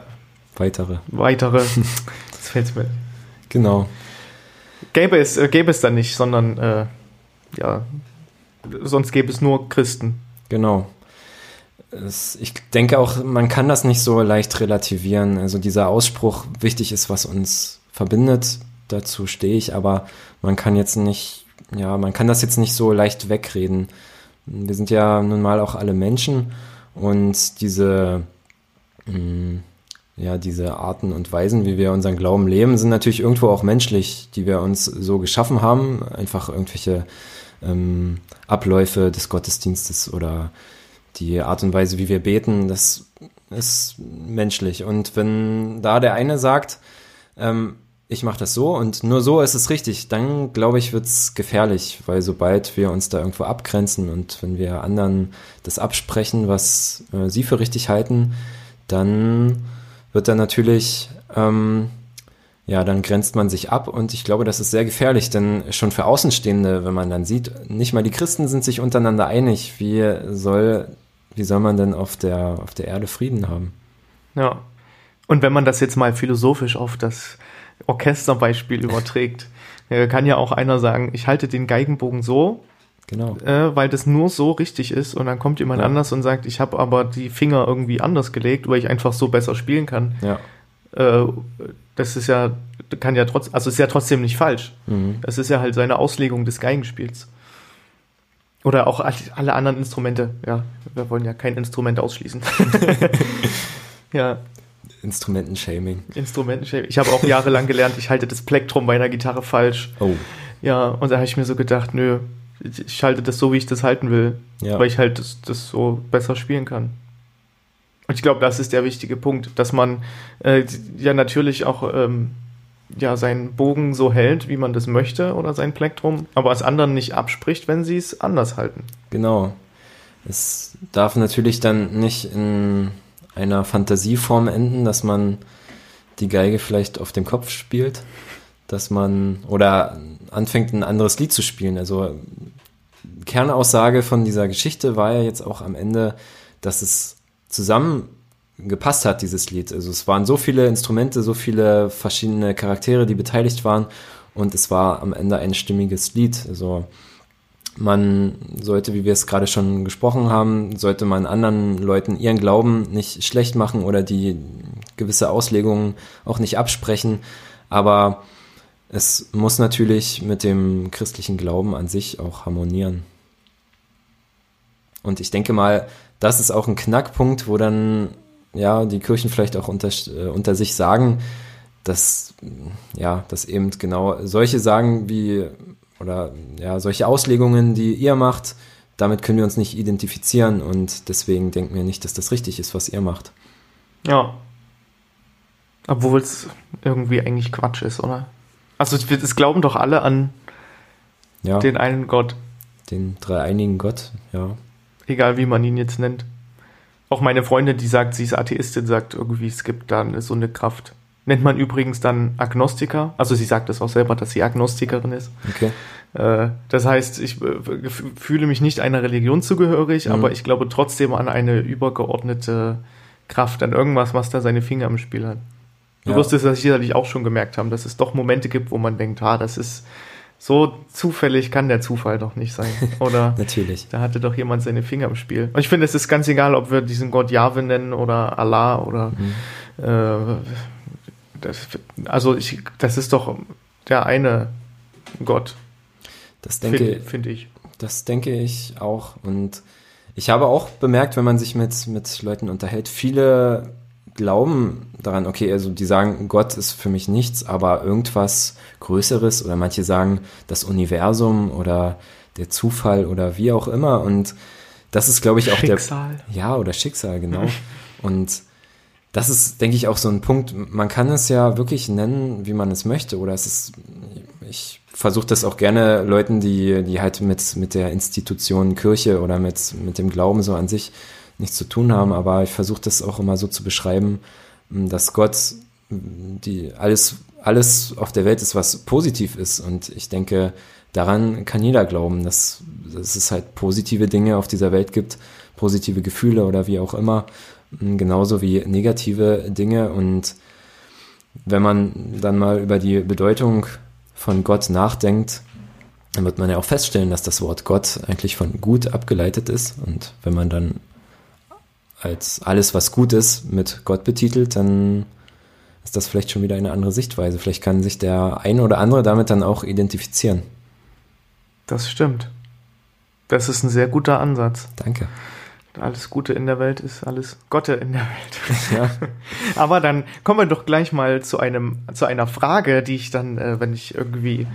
weitere. Weitere. das fällt mir. Genau. Gäbe es, äh, gäbe es dann nicht, sondern äh, ja, sonst gäbe es nur Christen. Genau. Es, ich denke auch, man kann das nicht so leicht relativieren. Also dieser Ausspruch, wichtig ist, was uns verbindet, dazu stehe ich, aber man kann jetzt nicht, ja, man kann das jetzt nicht so leicht wegreden. Wir sind ja nun mal auch alle Menschen und diese, mm, ja, diese Arten und Weisen, wie wir unseren Glauben leben, sind natürlich irgendwo auch menschlich, die wir uns so geschaffen haben. Einfach irgendwelche ähm, Abläufe des Gottesdienstes oder die Art und Weise, wie wir beten, das ist menschlich. Und wenn da der eine sagt, ähm, ich mache das so und nur so ist es richtig, dann glaube ich, wird es gefährlich, weil sobald wir uns da irgendwo abgrenzen und wenn wir anderen das absprechen, was äh, sie für richtig halten, dann wird da natürlich ähm, ja, dann grenzt man sich ab und ich glaube, das ist sehr gefährlich, denn schon für Außenstehende, wenn man dann sieht, nicht mal die Christen sind sich untereinander einig, wie soll, wie soll man denn auf der, auf der Erde Frieden haben? Ja. Und wenn man das jetzt mal philosophisch auf das Orchesterbeispiel überträgt, kann ja auch einer sagen, ich halte den Geigenbogen so, Genau. Äh, weil das nur so richtig ist und dann kommt jemand ja. anders und sagt, ich habe aber die Finger irgendwie anders gelegt, weil ich einfach so besser spielen kann. Ja. Äh, das ist ja, kann ja trotzdem, also ist ja trotzdem nicht falsch. Mhm. Das ist ja halt seine Auslegung des Geigenspiels. Oder auch alle anderen Instrumente. Ja, wir wollen ja kein Instrument ausschließen. ja. Instrumentenshaming. Instrumentenshaming. Ich habe auch jahrelang gelernt, ich halte das Plektrum bei einer Gitarre falsch. Oh. Ja, und da habe ich mir so gedacht, nö, ich halte das so, wie ich das halten will. Ja. Weil ich halt das, das so besser spielen kann. Und ich glaube, das ist der wichtige Punkt, dass man äh, ja natürlich auch ähm, ja, seinen Bogen so hält, wie man das möchte, oder sein Plektrum, aber es anderen nicht abspricht, wenn sie es anders halten. Genau. Es darf natürlich dann nicht in einer Fantasieform enden, dass man die Geige vielleicht auf dem Kopf spielt, dass man oder anfängt ein anderes Lied zu spielen. Also Kernaussage von dieser Geschichte war ja jetzt auch am Ende, dass es zusammengepasst hat, dieses Lied. Also es waren so viele Instrumente, so viele verschiedene Charaktere, die beteiligt waren und es war am Ende ein stimmiges Lied. Also man sollte, wie wir es gerade schon gesprochen haben, sollte man anderen Leuten ihren Glauben nicht schlecht machen oder die gewisse Auslegungen auch nicht absprechen. Aber es muss natürlich mit dem christlichen Glauben an sich auch harmonieren. Und ich denke mal, das ist auch ein Knackpunkt, wo dann ja die Kirchen vielleicht auch unter, äh, unter sich sagen, dass ja, dass eben genau solche sagen wie oder ja, solche Auslegungen, die ihr macht, damit können wir uns nicht identifizieren und deswegen denken wir nicht, dass das richtig ist, was ihr macht. Ja. Obwohl es irgendwie eigentlich Quatsch ist, oder? Also es glauben doch alle an ja, den einen Gott. Den dreieinigen Gott, ja. Egal wie man ihn jetzt nennt. Auch meine Freundin, die sagt, sie ist Atheistin, sagt irgendwie, es gibt da so eine Kraft. Nennt man übrigens dann Agnostiker. Also sie sagt es auch selber, dass sie Agnostikerin ist. Okay. Äh, das heißt, ich äh, fühle mich nicht einer Religion zugehörig, mhm. aber ich glaube trotzdem an eine übergeordnete Kraft, an irgendwas, was da seine Finger im Spiel hat. Du ja. wirst es sicherlich auch schon gemerkt haben, dass es doch Momente gibt, wo man denkt, ah, das ist so zufällig kann der Zufall doch nicht sein. Oder natürlich. Da hatte doch jemand seine Finger im Spiel. Und ich finde, es ist ganz egal, ob wir diesen Gott Jahwe nennen oder Allah oder mhm. äh, das, also ich, das ist doch der eine Gott. Das denke finde find ich. Das denke ich auch. Und Ich habe auch bemerkt, wenn man sich mit, mit Leuten unterhält, viele glauben daran, okay, also die sagen, Gott ist für mich nichts, aber irgendwas Größeres oder manche sagen das Universum oder der Zufall oder wie auch immer und das ist, glaube ich, auch Schicksal. der. Ja, oder Schicksal, genau. und das ist, denke ich, auch so ein Punkt. Man kann es ja wirklich nennen, wie man es möchte. Oder es ist, ich versuche das auch gerne Leuten, die, die halt mit, mit der Institution Kirche oder mit, mit dem Glauben so an sich nichts zu tun haben. Aber ich versuche das auch immer so zu beschreiben, dass Gott die alles, alles auf der Welt ist, was positiv ist. Und ich denke, daran kann jeder glauben, dass, dass es halt positive Dinge auf dieser Welt gibt, positive Gefühle oder wie auch immer genauso wie negative Dinge. Und wenn man dann mal über die Bedeutung von Gott nachdenkt, dann wird man ja auch feststellen, dass das Wort Gott eigentlich von gut abgeleitet ist. Und wenn man dann als alles, was gut ist, mit Gott betitelt, dann ist das vielleicht schon wieder eine andere Sichtweise. Vielleicht kann sich der eine oder andere damit dann auch identifizieren. Das stimmt. Das ist ein sehr guter Ansatz. Danke alles Gute in der Welt ist alles Gotte in der Welt. Ja. Aber dann kommen wir doch gleich mal zu einem, zu einer Frage, die ich dann, äh, wenn ich irgendwie,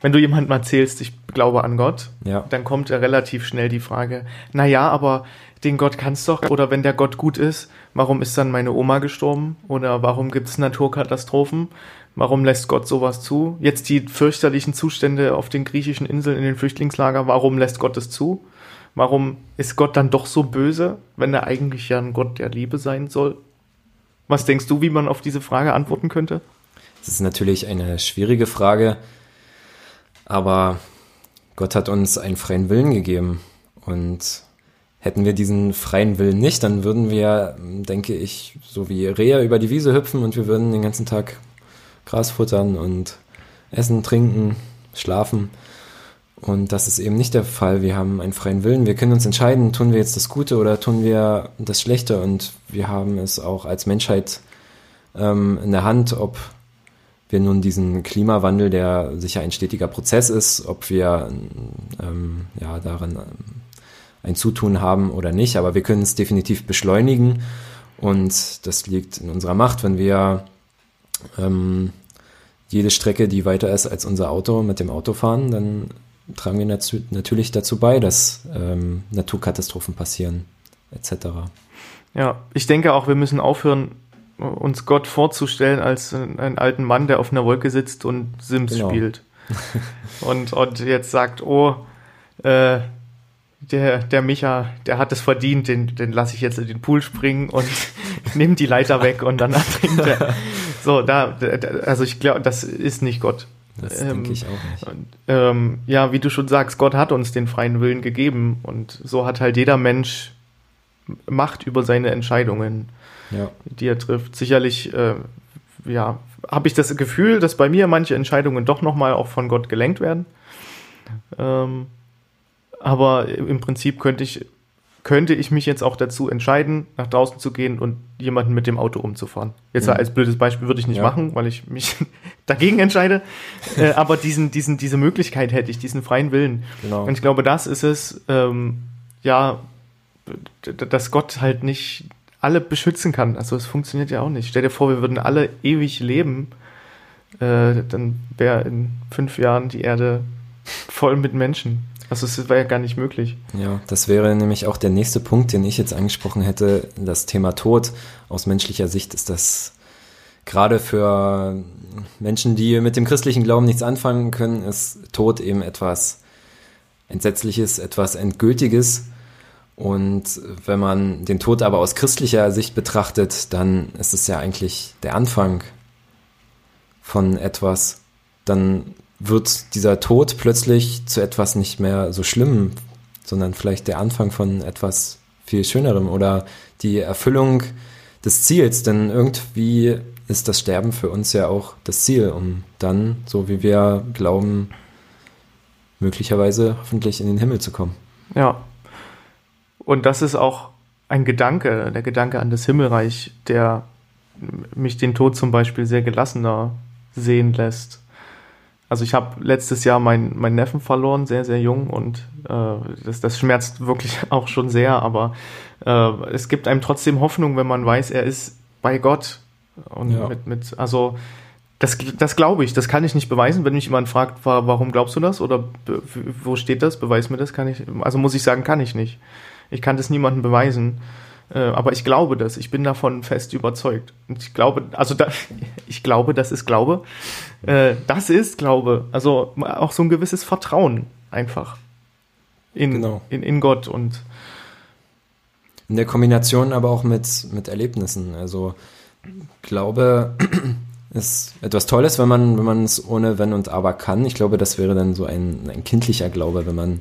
wenn du jemandem erzählst, ich glaube an Gott, ja. dann kommt ja relativ schnell die Frage, na ja, aber den Gott kannst doch, oder wenn der Gott gut ist, warum ist dann meine Oma gestorben? Oder warum gibt es Naturkatastrophen? Warum lässt Gott sowas zu? Jetzt die fürchterlichen Zustände auf den griechischen Inseln in den Flüchtlingslager, warum lässt Gott es zu? Warum ist Gott dann doch so böse, wenn er eigentlich ja ein Gott der Liebe sein soll? Was denkst du, wie man auf diese Frage antworten könnte? Das ist natürlich eine schwierige Frage, aber Gott hat uns einen freien Willen gegeben und hätten wir diesen freien Willen nicht, dann würden wir, denke ich, so wie Rehe über die Wiese hüpfen und wir würden den ganzen Tag Gras futtern und essen, trinken, schlafen. Und das ist eben nicht der Fall. Wir haben einen freien Willen. Wir können uns entscheiden, tun wir jetzt das Gute oder tun wir das Schlechte. Und wir haben es auch als Menschheit ähm, in der Hand, ob wir nun diesen Klimawandel, der sicher ein stetiger Prozess ist, ob wir ähm, ja, daran ähm, ein Zutun haben oder nicht. Aber wir können es definitiv beschleunigen. Und das liegt in unserer Macht, wenn wir ähm, jede Strecke, die weiter ist als unser Auto, mit dem Auto fahren, dann tragen wir natürlich dazu bei, dass ähm, Naturkatastrophen passieren, etc. Ja, ich denke auch, wir müssen aufhören, uns Gott vorzustellen als einen alten Mann, der auf einer Wolke sitzt und Sims genau. spielt. und, und jetzt sagt, oh, äh, der, der Micha, der hat es verdient, den, den lasse ich jetzt in den Pool springen und nehme die Leiter weg und dann trinkt er. So, da, also ich glaube, das ist nicht Gott. Das ähm, denke ich auch nicht. Und, ähm, ja, wie du schon sagst, Gott hat uns den freien Willen gegeben und so hat halt jeder Mensch Macht über seine Entscheidungen, ja. die er trifft. Sicherlich, äh, ja, habe ich das Gefühl, dass bei mir manche Entscheidungen doch nochmal auch von Gott gelenkt werden. Ähm, aber im Prinzip könnte ich könnte ich mich jetzt auch dazu entscheiden, nach draußen zu gehen und jemanden mit dem Auto umzufahren. Jetzt ja. als blödes Beispiel würde ich nicht ja. machen, weil ich mich dagegen entscheide. äh, aber diesen, diesen, diese Möglichkeit hätte ich, diesen freien Willen. Genau. Und ich glaube, das ist es, ähm, ja, dass Gott halt nicht alle beschützen kann. Also es funktioniert ja auch nicht. Stell dir vor, wir würden alle ewig leben, äh, dann wäre in fünf Jahren die Erde voll mit Menschen. Also es war ja gar nicht möglich. Ja, das wäre nämlich auch der nächste Punkt, den ich jetzt angesprochen hätte. Das Thema Tod. Aus menschlicher Sicht ist das gerade für Menschen, die mit dem christlichen Glauben nichts anfangen können, ist Tod eben etwas Entsetzliches, etwas Endgültiges. Und wenn man den Tod aber aus christlicher Sicht betrachtet, dann ist es ja eigentlich der Anfang von etwas. Dann wird dieser Tod plötzlich zu etwas nicht mehr so schlimm, sondern vielleicht der Anfang von etwas viel Schönerem oder die Erfüllung des Ziels, denn irgendwie ist das Sterben für uns ja auch das Ziel, um dann, so wie wir glauben, möglicherweise hoffentlich in den Himmel zu kommen. Ja. Und das ist auch ein Gedanke, der Gedanke an das Himmelreich, der mich den Tod zum Beispiel sehr gelassener sehen lässt. Also ich habe letztes Jahr meinen mein Neffen verloren, sehr, sehr jung und äh, das, das schmerzt wirklich auch schon sehr, aber äh, es gibt einem trotzdem Hoffnung, wenn man weiß, er ist bei Gott. Und ja. mit, mit, also das, das glaube ich, das kann ich nicht beweisen. Wenn mich jemand fragt, warum glaubst du das oder wo steht das, beweis mir das, kann ich, also muss ich sagen, kann ich nicht. Ich kann das niemandem beweisen. Äh, aber ich glaube das, ich bin davon fest überzeugt. Und ich glaube, also da, ich glaube, das ist Glaube. Äh, das ist Glaube. Also auch so ein gewisses Vertrauen einfach in, genau. in, in Gott und in der Kombination aber auch mit, mit Erlebnissen. Also Glaube ist etwas Tolles, wenn man, wenn man es ohne Wenn und Aber kann. Ich glaube, das wäre dann so ein, ein kindlicher Glaube, wenn man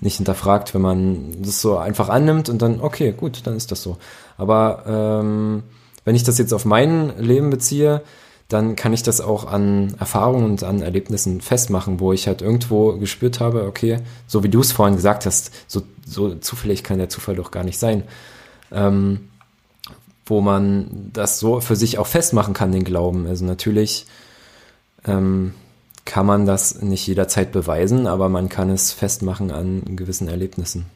nicht hinterfragt, wenn man das so einfach annimmt und dann, okay, gut, dann ist das so. Aber ähm, wenn ich das jetzt auf mein Leben beziehe, dann kann ich das auch an Erfahrungen und an Erlebnissen festmachen, wo ich halt irgendwo gespürt habe, okay, so wie du es vorhin gesagt hast, so, so zufällig kann der Zufall doch gar nicht sein. Ähm, wo man das so für sich auch festmachen kann, den Glauben. Also natürlich ähm, kann man das nicht jederzeit beweisen, aber man kann es festmachen an gewissen Erlebnissen.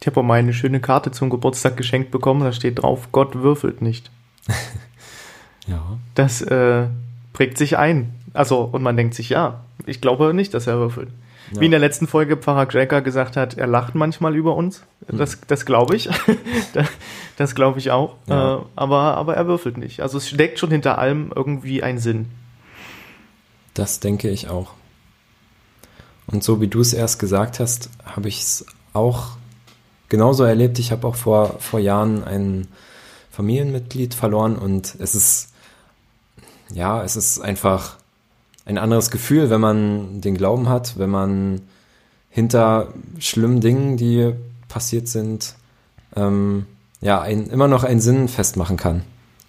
Ich habe auch mal eine schöne Karte zum Geburtstag geschenkt bekommen, da steht drauf, Gott würfelt nicht. ja. Das äh, prägt sich ein. Also, und man denkt sich, ja, ich glaube nicht, dass er würfelt. Ja. Wie in der letzten Folge Pfarrer Cracker gesagt hat, er lacht manchmal über uns. Das, hm. das glaube ich. das glaube ich auch. Ja. Äh, aber, aber er würfelt nicht. Also es steckt schon hinter allem irgendwie ein Sinn. Das denke ich auch. Und so wie du es erst gesagt hast, habe ich es auch genauso erlebt. Ich habe auch vor, vor Jahren ein Familienmitglied verloren und es ist, ja, es ist einfach ein anderes Gefühl, wenn man den Glauben hat, wenn man hinter schlimmen Dingen, die passiert sind, ähm, ja, ein, immer noch einen Sinn festmachen kann.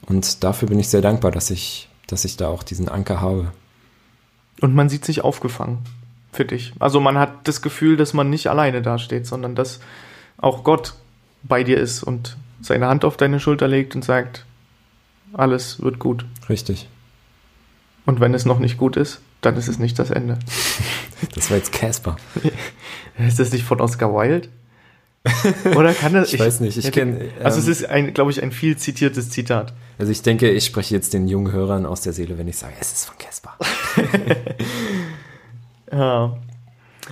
Und dafür bin ich sehr dankbar, dass ich, dass ich da auch diesen Anker habe. Und man sieht sich aufgefangen, für dich. Also man hat das Gefühl, dass man nicht alleine dasteht, sondern dass auch Gott bei dir ist und seine Hand auf deine Schulter legt und sagt, alles wird gut. Richtig. Und wenn es noch nicht gut ist, dann ist es nicht das Ende. Das war jetzt Casper. ist das nicht von Oscar Wilde? Oder kann das? ich, ich weiß nicht. Ich kenne. Ähm, also es ähm, ist ein, glaube ich, ein viel zitiertes Zitat. Also ich denke, ich spreche jetzt den jungen Hörern aus der Seele, wenn ich sage, es ist von Casper. ja.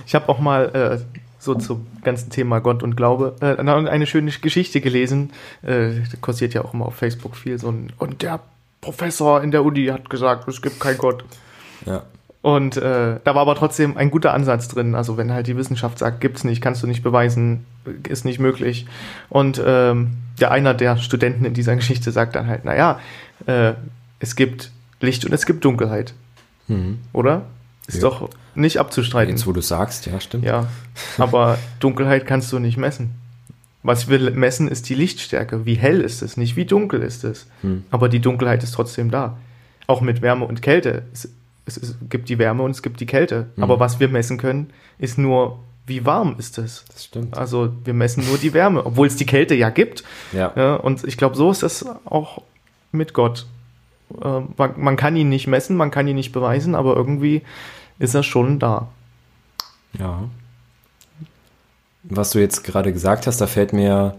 Ich habe auch mal äh, so zum ganzen Thema Gott und Glaube äh, eine schöne Geschichte gelesen. Äh, kursiert ja auch immer auf Facebook viel so ein und der Professor in der Uni hat gesagt, es gibt keinen Gott. Ja. Und äh, da war aber trotzdem ein guter Ansatz drin. Also wenn halt die Wissenschaft sagt, gibt's nicht, kannst du nicht beweisen, ist nicht möglich. Und ähm, der einer der Studenten in dieser Geschichte sagt dann halt, naja, äh, es gibt Licht und es gibt Dunkelheit. Mhm. Oder? Ist ja. doch nicht abzustreiten. Jetzt, wo du sagst, ja, stimmt. Ja, aber Dunkelheit kannst du nicht messen. Was wir messen, ist die Lichtstärke. Wie hell ist es, nicht wie dunkel ist es. Hm. Aber die Dunkelheit ist trotzdem da. Auch mit Wärme und Kälte. Es, es, es gibt die Wärme und es gibt die Kälte. Hm. Aber was wir messen können, ist nur, wie warm ist es. Das stimmt. Also wir messen nur die Wärme, obwohl es die Kälte ja gibt. Ja. ja und ich glaube, so ist es auch mit Gott. Äh, man, man kann ihn nicht messen, man kann ihn nicht beweisen, aber irgendwie ist er schon da. Ja. Was du jetzt gerade gesagt hast, da fällt mir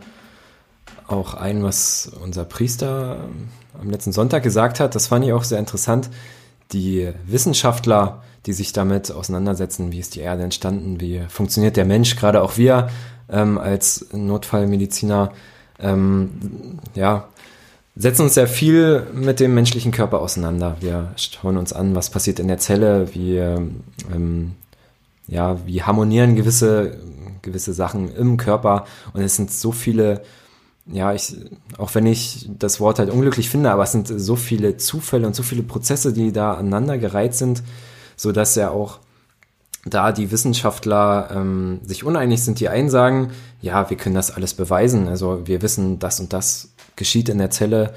auch ein, was unser Priester am letzten Sonntag gesagt hat. Das fand ich auch sehr interessant. Die Wissenschaftler, die sich damit auseinandersetzen, wie ist die Erde entstanden, wie funktioniert der Mensch, gerade auch wir ähm, als Notfallmediziner, ähm, ja, setzen uns sehr viel mit dem menschlichen Körper auseinander. Wir schauen uns an, was passiert in der Zelle, wie, ähm, ja, wie harmonieren gewisse, gewisse Sachen im Körper. Und es sind so viele, ja, ich, auch wenn ich das Wort halt unglücklich finde, aber es sind so viele Zufälle und so viele Prozesse, die da aneinandergereiht sind, so dass ja auch da die Wissenschaftler ähm, sich uneinig sind, die einen sagen, ja, wir können das alles beweisen, also wir wissen, das und das geschieht in der Zelle,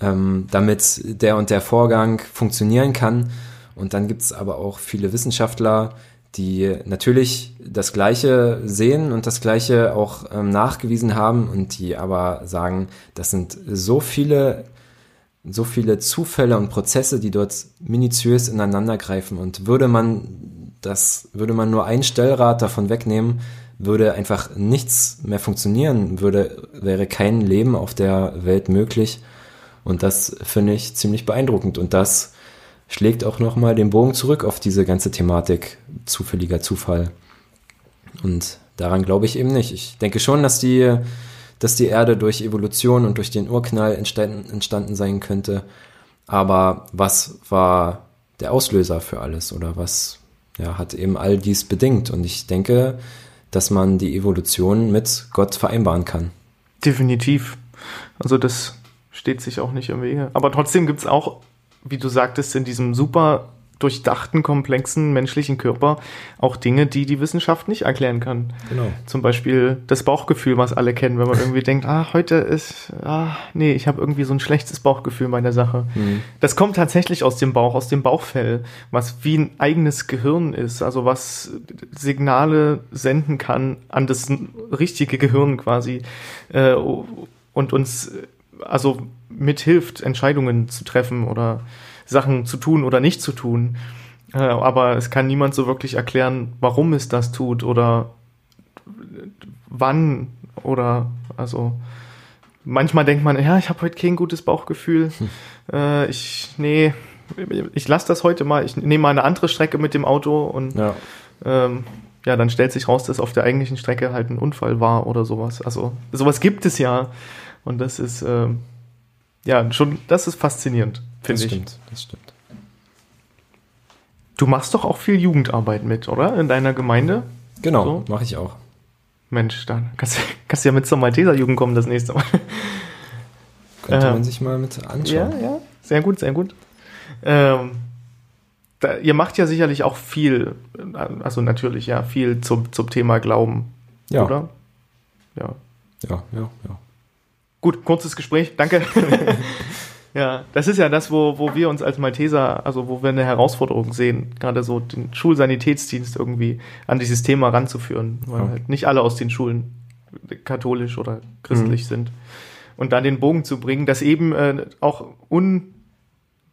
ähm, damit der und der Vorgang funktionieren kann. Und dann gibt es aber auch viele Wissenschaftler, die natürlich das Gleiche sehen und das Gleiche auch ähm, nachgewiesen haben und die aber sagen, das sind so viele so viele Zufälle und Prozesse, die dort minutiös ineinandergreifen. Und würde man das, würde man nur ein Stellrad davon wegnehmen, würde einfach nichts mehr funktionieren, würde, wäre kein Leben auf der Welt möglich. Und das finde ich ziemlich beeindruckend. Und das schlägt auch nochmal den Bogen zurück auf diese ganze Thematik zufälliger Zufall. Und daran glaube ich eben nicht. Ich denke schon, dass die, dass die Erde durch Evolution und durch den Urknall entstanden, entstanden sein könnte. Aber was war der Auslöser für alles oder was ja, hat eben all dies bedingt? Und ich denke, dass man die Evolution mit Gott vereinbaren kann. Definitiv. Also das steht sich auch nicht im Wege. Aber trotzdem gibt es auch, wie du sagtest, in diesem super durchdachten, komplexen menschlichen Körper auch Dinge, die die Wissenschaft nicht erklären kann. Genau. Zum Beispiel das Bauchgefühl, was alle kennen, wenn man irgendwie denkt, ah, heute ist, ah, nee, ich habe irgendwie so ein schlechtes Bauchgefühl bei der Sache. Mhm. Das kommt tatsächlich aus dem Bauch, aus dem Bauchfell, was wie ein eigenes Gehirn ist, also was Signale senden kann an das richtige Gehirn quasi äh, und uns also mithilft, Entscheidungen zu treffen oder Sachen zu tun oder nicht zu tun. Äh, aber es kann niemand so wirklich erklären, warum es das tut oder wann oder also manchmal denkt man, ja, ich habe heute kein gutes Bauchgefühl. Hm. Äh, ich, nee, ich lasse das heute mal, ich nehme mal eine andere Strecke mit dem Auto und ja. Ähm, ja, dann stellt sich raus, dass auf der eigentlichen Strecke halt ein Unfall war oder sowas. Also sowas gibt es ja. Und das ist äh, ja schon, das ist faszinierend finde ich. Stimmt, das stimmt. Du machst doch auch viel Jugendarbeit mit, oder? In deiner Gemeinde? Genau, so? mache ich auch. Mensch, dann kannst, kannst du ja mit zur Malteser Jugend kommen das nächste Mal. Könnte äh, man sich mal mit anschauen. Ja, ja, sehr gut, sehr gut. Ähm, da, ihr macht ja sicherlich auch viel, also natürlich, ja, viel zum, zum Thema Glauben, ja. oder? Ja. Ja, ja, ja. Gut, kurzes Gespräch, danke. Ja, das ist ja das, wo, wo wir uns als Malteser, also wo wir eine Herausforderung sehen, gerade so den Schulsanitätsdienst irgendwie an dieses Thema ranzuführen, weil ja. halt nicht alle aus den Schulen katholisch oder christlich mhm. sind. Und dann den Bogen zu bringen, dass eben äh, auch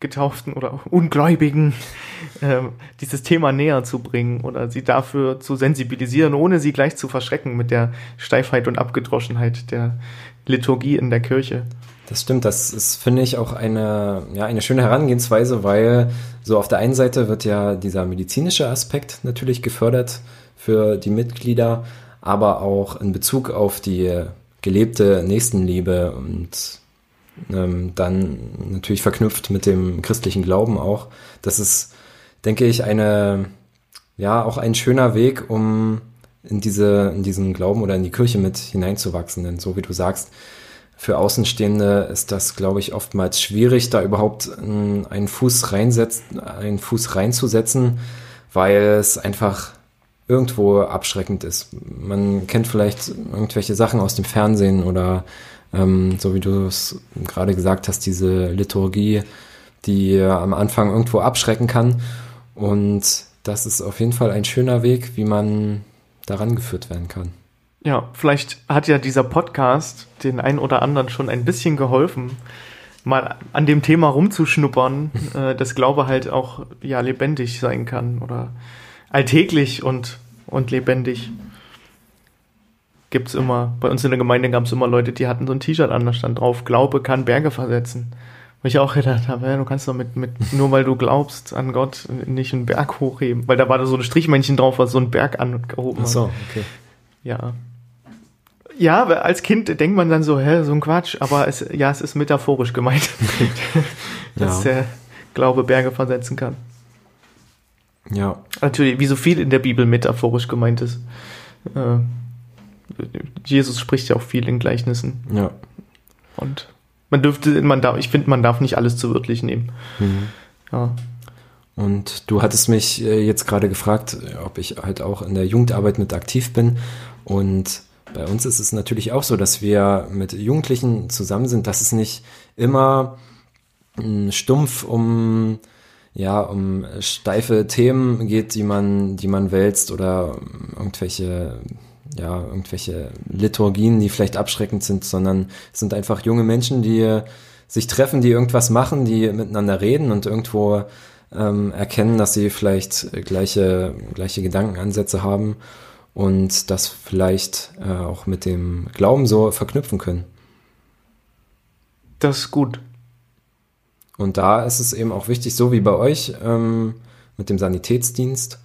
Ungetauften oder Ungläubigen äh, dieses Thema näher zu bringen oder sie dafür zu sensibilisieren, ohne sie gleich zu verschrecken mit der Steifheit und Abgedroschenheit der Liturgie in der Kirche. Das stimmt, das ist, finde ich, auch eine, ja, eine schöne Herangehensweise, weil so auf der einen Seite wird ja dieser medizinische Aspekt natürlich gefördert für die Mitglieder, aber auch in Bezug auf die gelebte Nächstenliebe und ähm, dann natürlich verknüpft mit dem christlichen Glauben auch. Das ist, denke ich, eine, ja, auch ein schöner Weg, um in diese, in diesen Glauben oder in die Kirche mit hineinzuwachsen. Denn so wie du sagst, für Außenstehende ist das, glaube ich, oftmals schwierig, da überhaupt einen Fuß einen Fuß reinzusetzen, weil es einfach irgendwo abschreckend ist. Man kennt vielleicht irgendwelche Sachen aus dem Fernsehen oder ähm, so wie du es gerade gesagt hast, diese Liturgie, die am Anfang irgendwo abschrecken kann. Und das ist auf jeden Fall ein schöner Weg, wie man daran geführt werden kann. Ja, vielleicht hat ja dieser Podcast den einen oder anderen schon ein bisschen geholfen, mal an dem Thema rumzuschnuppern, äh, dass Glaube halt auch ja lebendig sein kann oder alltäglich und, und lebendig. Gibt's immer, bei uns in der Gemeinde gab es immer Leute, die hatten so ein T-Shirt an, da stand drauf, Glaube kann Berge versetzen. Wo ich auch gedacht habe, ja, du kannst doch mit, mit, nur weil du glaubst an Gott, nicht einen Berg hochheben. Weil da war da so ein Strichmännchen drauf, was so einen Berg angehoben hat. Ach so, okay. Ja, ja, als Kind denkt man dann so, hä, so ein Quatsch, aber es, ja, es ist metaphorisch gemeint, dass ja. der Glaube Berge versetzen kann. Ja. Natürlich, wie so viel in der Bibel metaphorisch gemeint ist. Äh, Jesus spricht ja auch viel in Gleichnissen. Ja. Und man dürfte, man darf, ich finde, man darf nicht alles zu wörtlich nehmen. Mhm. Ja. Und du hattest mich äh, jetzt gerade gefragt, ob ich halt auch in der Jugendarbeit mit aktiv bin. Und bei uns ist es natürlich auch so, dass wir mit Jugendlichen zusammen sind, dass es nicht immer hm, stumpf um ja, um steife Themen geht, die man, die man wälzt oder irgendwelche, ja, irgendwelche Liturgien, die vielleicht abschreckend sind, sondern es sind einfach junge Menschen, die sich treffen, die irgendwas machen, die miteinander reden und irgendwo ähm, erkennen, dass sie vielleicht gleiche, gleiche Gedankenansätze haben und das vielleicht äh, auch mit dem Glauben so verknüpfen können. Das ist gut. Und da ist es eben auch wichtig, so wie bei euch ähm, mit dem Sanitätsdienst,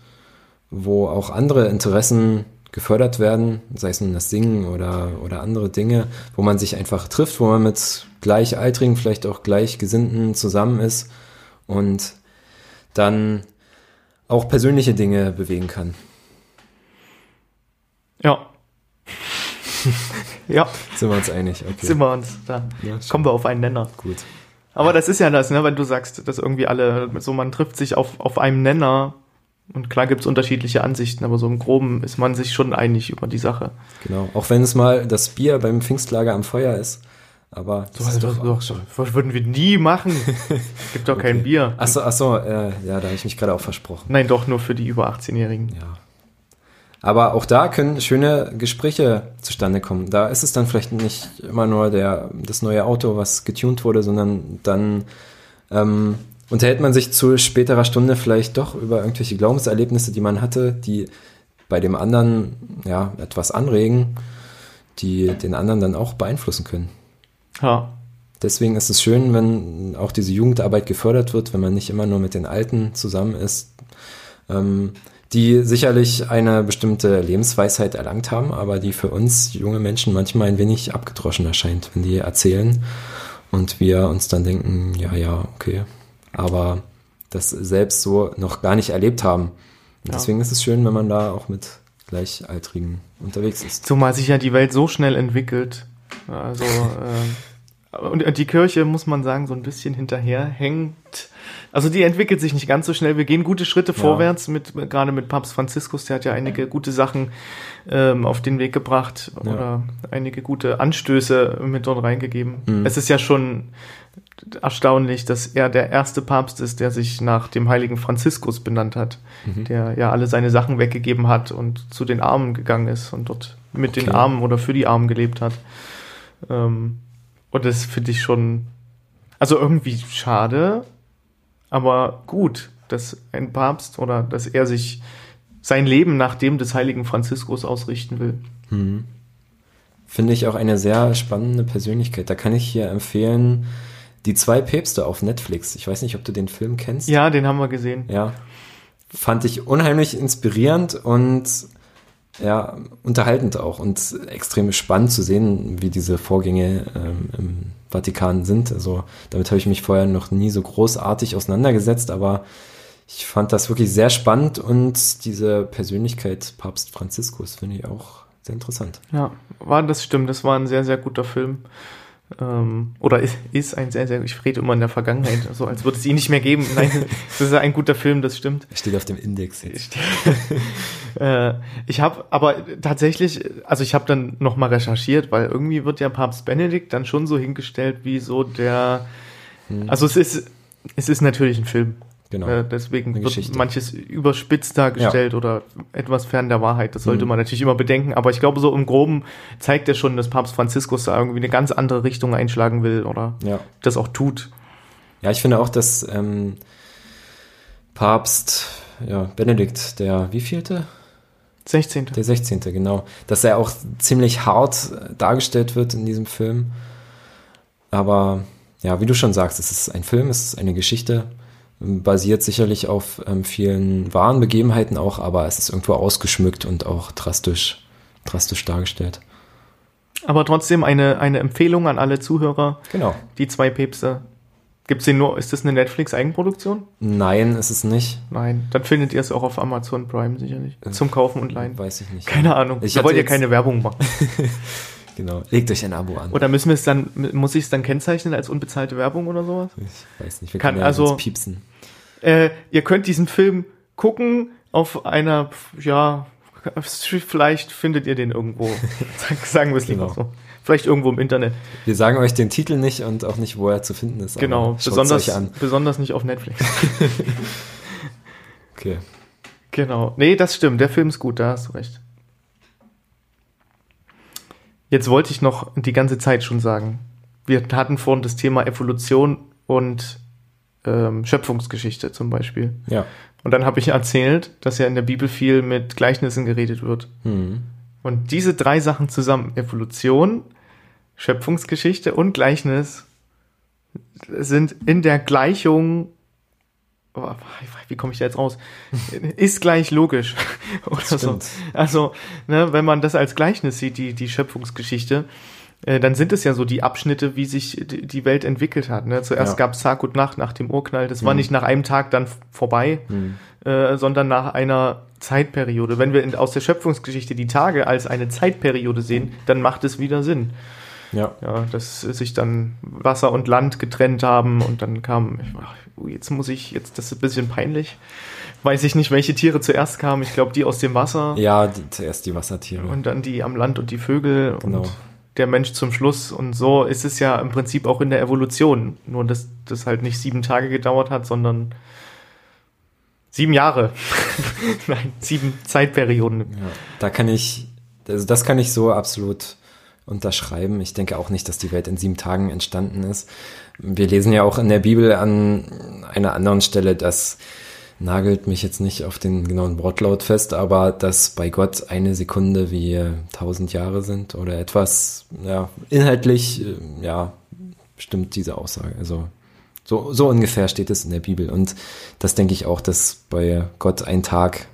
wo auch andere Interessen gefördert werden, sei es nun das Singen oder, oder andere Dinge, wo man sich einfach trifft, wo man mit Gleichaltrigen, vielleicht auch Gleichgesinnten zusammen ist und dann auch persönliche Dinge bewegen kann. Ja. ja. Sind wir uns einig? Okay. Sind wir uns da. Ja, Kommen wir auf einen Nenner. Gut. Aber das ist ja das, ne, wenn du sagst, dass irgendwie alle, so man trifft sich auf, auf einem Nenner und klar gibt's unterschiedliche Ansichten, aber so im Groben ist man sich schon einig über die Sache. Genau, auch wenn es mal das Bier beim Pfingstlager am Feuer ist. Aber das so, ist doch, doch schon. Was würden wir nie machen? Gibt doch okay. kein Bier. Achso, achso, äh, ja, da habe ich mich gerade auch versprochen. Nein, doch nur für die über 18-Jährigen. Ja. Aber auch da können schöne Gespräche zustande kommen. Da ist es dann vielleicht nicht immer nur der, das neue Auto, was getuned wurde, sondern dann ähm, unterhält man sich zu späterer Stunde vielleicht doch über irgendwelche Glaubenserlebnisse, die man hatte, die bei dem anderen ja etwas anregen, die den anderen dann auch beeinflussen können. Ja. Deswegen ist es schön, wenn auch diese Jugendarbeit gefördert wird, wenn man nicht immer nur mit den Alten zusammen ist. Ähm, die sicherlich eine bestimmte Lebensweisheit erlangt haben, aber die für uns junge Menschen manchmal ein wenig abgedroschen erscheint, wenn die erzählen und wir uns dann denken, ja, ja, okay, aber das selbst so noch gar nicht erlebt haben. Und ja. deswegen ist es schön, wenn man da auch mit Gleichaltrigen unterwegs ist. Zumal sich ja die Welt so schnell entwickelt. Also äh, und die Kirche, muss man sagen, so ein bisschen hinterherhängt also die entwickelt sich nicht ganz so schnell. Wir gehen gute Schritte ja. vorwärts, mit, gerade mit Papst Franziskus, der hat ja einige gute Sachen ähm, auf den Weg gebracht ja. oder einige gute Anstöße mit dort reingegeben. Mhm. Es ist ja schon erstaunlich, dass er der erste Papst ist, der sich nach dem heiligen Franziskus benannt hat, mhm. der ja alle seine Sachen weggegeben hat und zu den Armen gegangen ist und dort mit okay. den Armen oder für die Armen gelebt hat. Ähm, und das finde ich schon, also irgendwie schade, aber gut, dass ein Papst oder dass er sich sein Leben nach dem des heiligen Franziskus ausrichten will. Hm. Finde ich auch eine sehr spannende Persönlichkeit. Da kann ich hier empfehlen, die zwei Päpste auf Netflix. Ich weiß nicht, ob du den Film kennst. Ja, den haben wir gesehen. Ja. Fand ich unheimlich inspirierend und ja, unterhaltend auch und extrem spannend zu sehen, wie diese Vorgänge ähm, im Vatikan sind. Also damit habe ich mich vorher noch nie so großartig auseinandergesetzt, aber ich fand das wirklich sehr spannend und diese Persönlichkeit Papst Franziskus finde ich auch sehr interessant. Ja, war das stimmt. Das war ein sehr, sehr guter Film. Ähm, oder ist, ist ein sehr, sehr, ich rede immer in der Vergangenheit, so als würde es ihn nicht mehr geben. Nein, das ist ein guter Film, das stimmt. Steht auf dem Index jetzt. äh, ich habe aber tatsächlich, also ich habe dann nochmal recherchiert, weil irgendwie wird ja Papst Benedikt dann schon so hingestellt wie so der, hm. also es ist, es ist natürlich ein Film. Genau. Äh, deswegen wird Geschichte. manches überspitzt dargestellt ja. oder etwas fern der Wahrheit. Das sollte mhm. man natürlich immer bedenken. Aber ich glaube, so im Groben zeigt er schon, dass Papst Franziskus da irgendwie eine ganz andere Richtung einschlagen will oder ja. das auch tut. Ja, ich finde auch, dass ähm, Papst ja, Benedikt, der wievielte? 16. Der 16. genau. Dass er auch ziemlich hart dargestellt wird in diesem Film. Aber ja, wie du schon sagst, es ist ein Film, es ist eine Geschichte basiert sicherlich auf ähm, vielen wahren Begebenheiten auch, aber es ist irgendwo ausgeschmückt und auch drastisch, drastisch dargestellt. Aber trotzdem eine, eine Empfehlung an alle Zuhörer. Genau. Die zwei Päpste. Gibt's den nur, ist das eine Netflix-Eigenproduktion? Nein, ist es nicht. Nein, dann findet ihr es auch auf Amazon Prime sicherlich. Äh, Zum Kaufen und Leihen. Weiß ich nicht. Keine Ahnung. Ich da wollt ihr keine Werbung machen. Genau. Legt euch ein Abo an. Oder müssen wir es dann, muss ich es dann kennzeichnen als unbezahlte Werbung oder sowas? Ich weiß nicht. Wir Kann, können ja also, piepsen. Äh, ihr könnt diesen Film gucken auf einer, ja, vielleicht findet ihr den irgendwo. Sagen wir es lieber genau. so. Vielleicht irgendwo im Internet. Wir sagen euch den Titel nicht und auch nicht, wo er zu finden ist. Genau, besonders, besonders nicht auf Netflix. okay. Genau. Nee, das stimmt. Der Film ist gut, da hast du recht. Jetzt wollte ich noch die ganze Zeit schon sagen, wir hatten vorhin das Thema Evolution und ähm, Schöpfungsgeschichte zum Beispiel. Ja. Und dann habe ich erzählt, dass ja in der Bibel viel mit Gleichnissen geredet wird. Mhm. Und diese drei Sachen zusammen, Evolution, Schöpfungsgeschichte und Gleichnis, sind in der Gleichung, oh, wie komme ich da jetzt raus? Ist gleich logisch. Oder so. Also, ne, wenn man das als Gleichnis sieht, die, die Schöpfungsgeschichte, äh, dann sind es ja so die Abschnitte, wie sich die Welt entwickelt hat. Ne? Zuerst Ja. gab es Tag und Nacht nach dem Urknall. Das war Mhm. nicht nach einem Tag dann vorbei, äh, sondern nach einer Zeitperiode. Wenn wir in, aus der Schöpfungsgeschichte die Tage als eine Zeitperiode sehen, dann macht es wieder Sinn. Ja. Ja, dass sich dann Wasser und Land getrennt haben und dann kam, ach, oh, jetzt muss ich, jetzt das ist ein bisschen peinlich. Weiß ich nicht, welche Tiere zuerst kamen. Ich glaube, die aus dem Wasser Ja, die, zuerst die Wassertiere. und dann die am Land und die Vögel Genau. und der Mensch zum Schluss. Und so ist es ja im Prinzip auch in der Evolution. Nur, dass das halt nicht sieben Tage gedauert hat, sondern sieben Jahre. Nein, sieben Zeitperioden. Ja, da kann ich, also das kann ich so absolut unterschreiben. Ich denke auch nicht, dass die Welt in sieben Tagen entstanden ist. Wir lesen ja auch in der Bibel an einer anderen Stelle, dass nagelt mich jetzt nicht auf den genauen Wortlaut fest, aber dass bei Gott eine Sekunde wie tausend Jahre sind oder etwas, ja, inhaltlich, äh, ja, stimmt diese Aussage. Also so, so ungefähr steht es in der Bibel. Und das denke ich auch, dass bei Gott ein Tag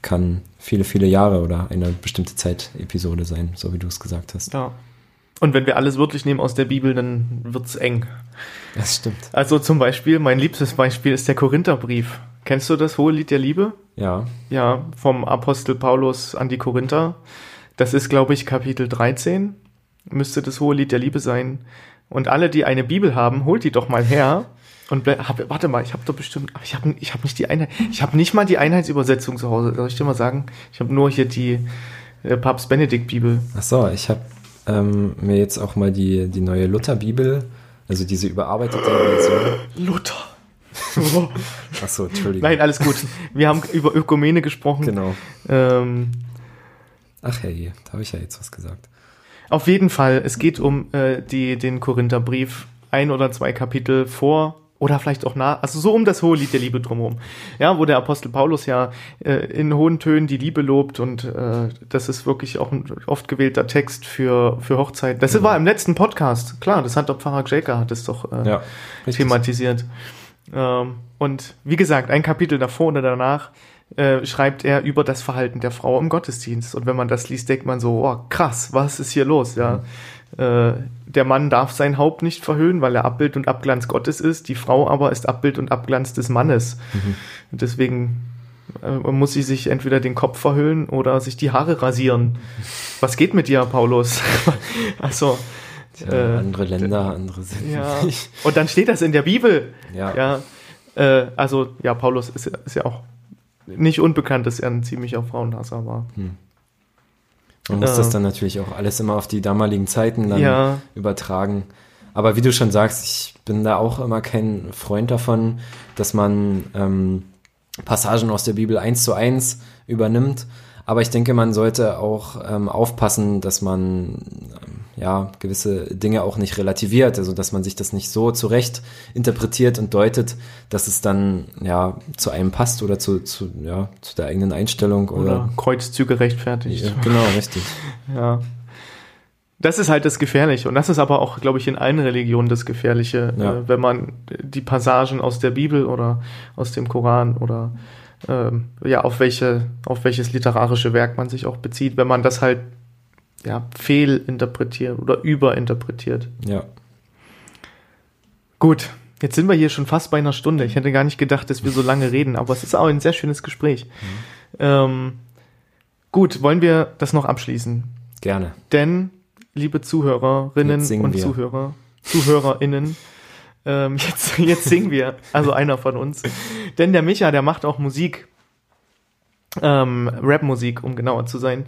kann viele, viele Jahre oder eine bestimmte Zeitepisode sein, so wie du es gesagt hast. Ja. Und wenn wir alles wörtlich nehmen aus der Bibel, dann wird's eng. Das stimmt. Also zum Beispiel, mein liebstes Beispiel ist der Korintherbrief. Kennst du das Hohe Lied der Liebe? Ja, Ja, vom Apostel Paulus an die Korinther. Das ist, glaube ich, Kapitel 13. Müsste das Hohe Lied der Liebe sein. Und alle, die eine Bibel haben, holt die doch mal her. Und hab, warte mal, ich habe doch bestimmt, aber ich habe ich hab nicht die Einheit, ich habe nicht mal die Einheitsübersetzung zu Hause. Soll ich dir mal sagen? Ich habe nur hier die äh, Papst Benedikt Bibel. ach so, ich habe ähm, mir jetzt auch mal die, die neue Lutherbibel, also diese überarbeitete Version. Luther. Ach so, Entschuldigung. Nein, alles gut. Wir haben über Ökumene gesprochen. Genau. Ähm, Ach hey, da habe ich ja jetzt was gesagt. Auf jeden Fall, es geht um äh, die, den Korintherbrief, ein oder zwei Kapitel vor oder vielleicht auch nach, also so um das hohe Lied der Liebe drumherum. Ja, wo der Apostel Paulus ja äh, in hohen Tönen die Liebe lobt und äh, das ist wirklich auch ein oft gewählter Text für, für Hochzeit. Das war im letzten Podcast, klar, das hat der Pfarrer Jaker hat es doch äh, Ja, richtig. Ähm, und wie gesagt, ein Kapitel davor oder danach äh, schreibt er über das Verhalten der Frau im Gottesdienst. Und wenn man das liest, denkt man so, oh, krass, was ist hier los? Ja, äh, der Mann darf sein Haupt nicht verhüllen, weil er Abbild und Abglanz Gottes ist. Die Frau aber ist Abbild und Abglanz des Mannes. Und deswegen äh, muss sie sich entweder den Kopf verhüllen oder sich die Haare rasieren. Was geht mit dir, Paulus? also, Tja, äh, andere Länder, andere sind ja. Und dann steht das in der Bibel. Ja. Ja. Äh, also, ja, Paulus ist, ja- ist ja auch nicht unbekannt, dass er ein ziemlicher Frauenhasser war. Man muss Äh. das dann natürlich auch alles immer auf die damaligen Zeiten dann Ja. übertragen. Aber wie du schon sagst, ich bin da auch immer kein Freund davon, dass man ähm, Passagen aus der Bibel eins zu eins übernimmt. Aber ich denke, man sollte auch ähm, aufpassen, dass man ähm, ja gewisse Dinge auch nicht relativiert, also dass man sich das nicht so zurecht interpretiert und deutet, dass es dann ja zu einem passt oder zu, zu, ja, zu der eigenen Einstellung Oder oder, Kreuzzüge rechtfertigt. ja, genau, richtig. Ja. Das ist halt das Gefährliche. Und das ist aber auch, glaube ich, in allen Religionen das Gefährliche, Ja. äh, wenn man die Passagen aus der Bibel oder aus dem Koran oder ähm, ja, auf welche, auf welches literarische Werk man sich auch bezieht, wenn man das halt ja, fehlinterpretiert oder überinterpretiert. Ja. Gut, jetzt sind wir hier schon fast bei einer Stunde. Ich hätte gar nicht gedacht, dass wir so lange reden, aber es ist auch ein sehr schönes Gespräch. Ähm, gut, wollen wir das noch abschließen? Gerne. Denn, liebe Zuhörerinnen und wir. Zuhörer, ZuhörerInnen, ähm, jetzt, jetzt singen wir, also einer von uns. Denn der Micha, der macht auch Musik, ähm, Rap-Musik, um genauer zu sein.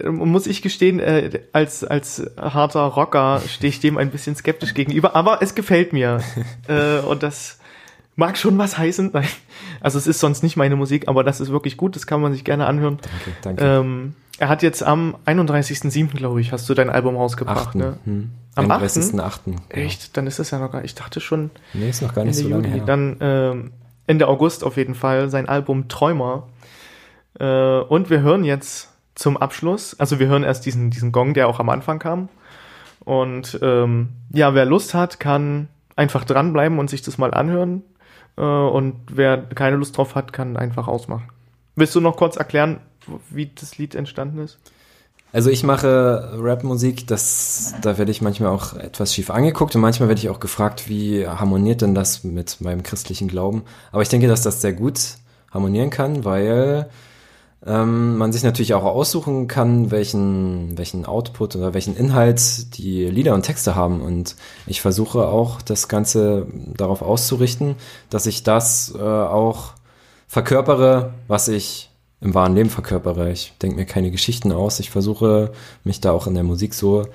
Ähm, Muss ich gestehen, äh, als, als harter Rocker stehe ich dem ein bisschen skeptisch gegenüber, aber es gefällt mir. äh, und das mag schon was heißen. Nein. Also es ist sonst nicht meine Musik, aber das ist wirklich gut, das kann man sich gerne anhören. Danke, danke. Ähm, Er hat jetzt am 31.07., glaube ich, hast du dein Album rausgebracht, ne? Hm. Am 31.8. genau. Echt? Dann ist das ja noch gar Ich dachte schon Nee, ist noch gar nicht Ende so lange Juli. her. Dann ähm, Ende August auf jeden Fall sein Album Träumer. Äh, und wir hören jetzt zum Abschluss, also wir hören erst diesen, diesen Gong, der auch am Anfang kam. Und ähm, ja, wer Lust hat, kann einfach dranbleiben und sich das mal anhören. Äh, und wer keine Lust drauf hat, kann einfach ausmachen. Willst du noch kurz erklären, wie das Lied entstanden ist? Also ich mache Rapmusik, das, da werde ich manchmal auch etwas schief angeguckt und manchmal werde ich auch gefragt, wie harmoniert denn das mit meinem christlichen Glauben? Aber ich denke, dass das sehr gut harmonieren kann, weil ähm, man sich natürlich auch aussuchen kann, welchen, welchen Output oder welchen Inhalt die Lieder und Texte haben. Und ich versuche auch, das Ganze darauf auszurichten, dass ich das äh, auch verkörpere, was ich im wahren Leben verkörpere. Ich denke mir keine Geschichten aus. Ich versuche mich da auch in der Musik so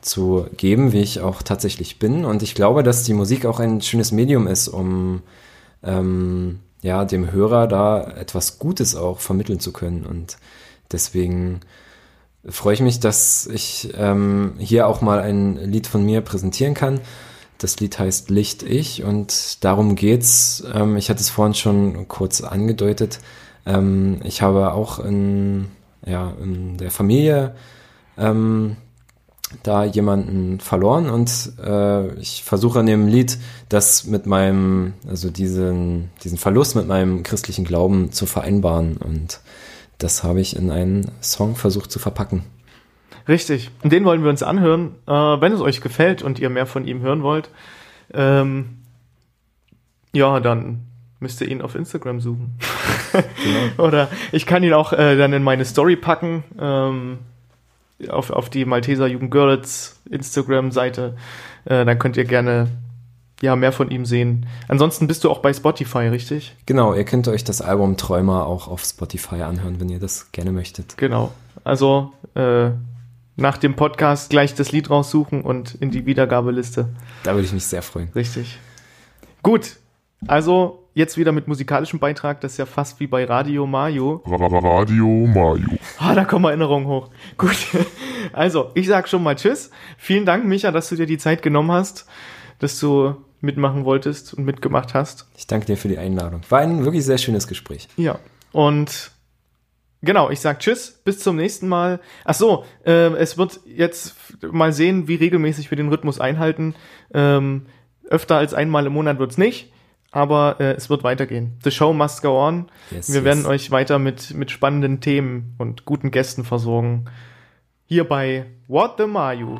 zu geben, wie ich auch tatsächlich bin. Und ich glaube, dass die Musik auch ein schönes Medium ist, um ähm, ja dem Hörer da etwas Gutes auch vermitteln zu können. Und deswegen freue ich mich, dass ich ähm, hier auch mal ein Lied von mir präsentieren kann. Das Lied heißt Licht Ich und darum geht's. Ähm, ich hatte es vorhin schon kurz angedeutet. Ähm, ich habe auch in, ja, in der Familie ähm, da jemanden verloren und äh, ich versuche an dem Lied das mit meinem, also diesen, diesen Verlust mit meinem christlichen Glauben zu vereinbaren und das habe ich in einen Song versucht zu verpacken. Richtig. Und den wollen wir uns anhören. Äh, wenn es euch gefällt und ihr mehr von ihm hören wollt, ähm, ja, dann müsst ihr ihn auf Instagram suchen. Genau. Oder ich kann ihn auch äh, dann in meine Story packen, ähm, auf, auf die Malteser Jugend Görlitz Instagram-Seite. Äh, dann könnt ihr gerne ja mehr von ihm sehen. Ansonsten bist du auch bei Spotify, richtig? Genau, ihr könnt euch das Album Träumer auch auf Spotify anhören, wenn ihr das gerne möchtet. Genau. Also äh, nach dem Podcast gleich das Lied raussuchen und in die Wiedergabeliste. Da würde ich mich sehr freuen. Richtig. Gut. Also jetzt wieder mit musikalischem Beitrag. Das ist ja fast wie bei Radio Mayo. Radio Mayo. Ah, da kommen Erinnerungen hoch. Gut. Also, ich sag schon mal Tschüss. Vielen Dank, Micha, dass du dir die Zeit genommen hast, dass du mitmachen wolltest und mitgemacht hast. Ich danke dir für die Einladung. War ein wirklich sehr schönes Gespräch. Ja. Und genau, ich sag Tschüss, bis zum nächsten Mal. Ach so, äh, es wird jetzt mal sehen, wie regelmäßig wir den Rhythmus einhalten. Ähm, öfter als einmal im Monat wird's nicht, aber äh, es wird weitergehen. The show must go on. Yes, wir yes. werden euch weiter mit, mit spannenden Themen und guten Gästen versorgen. Hier bei What the Mayu.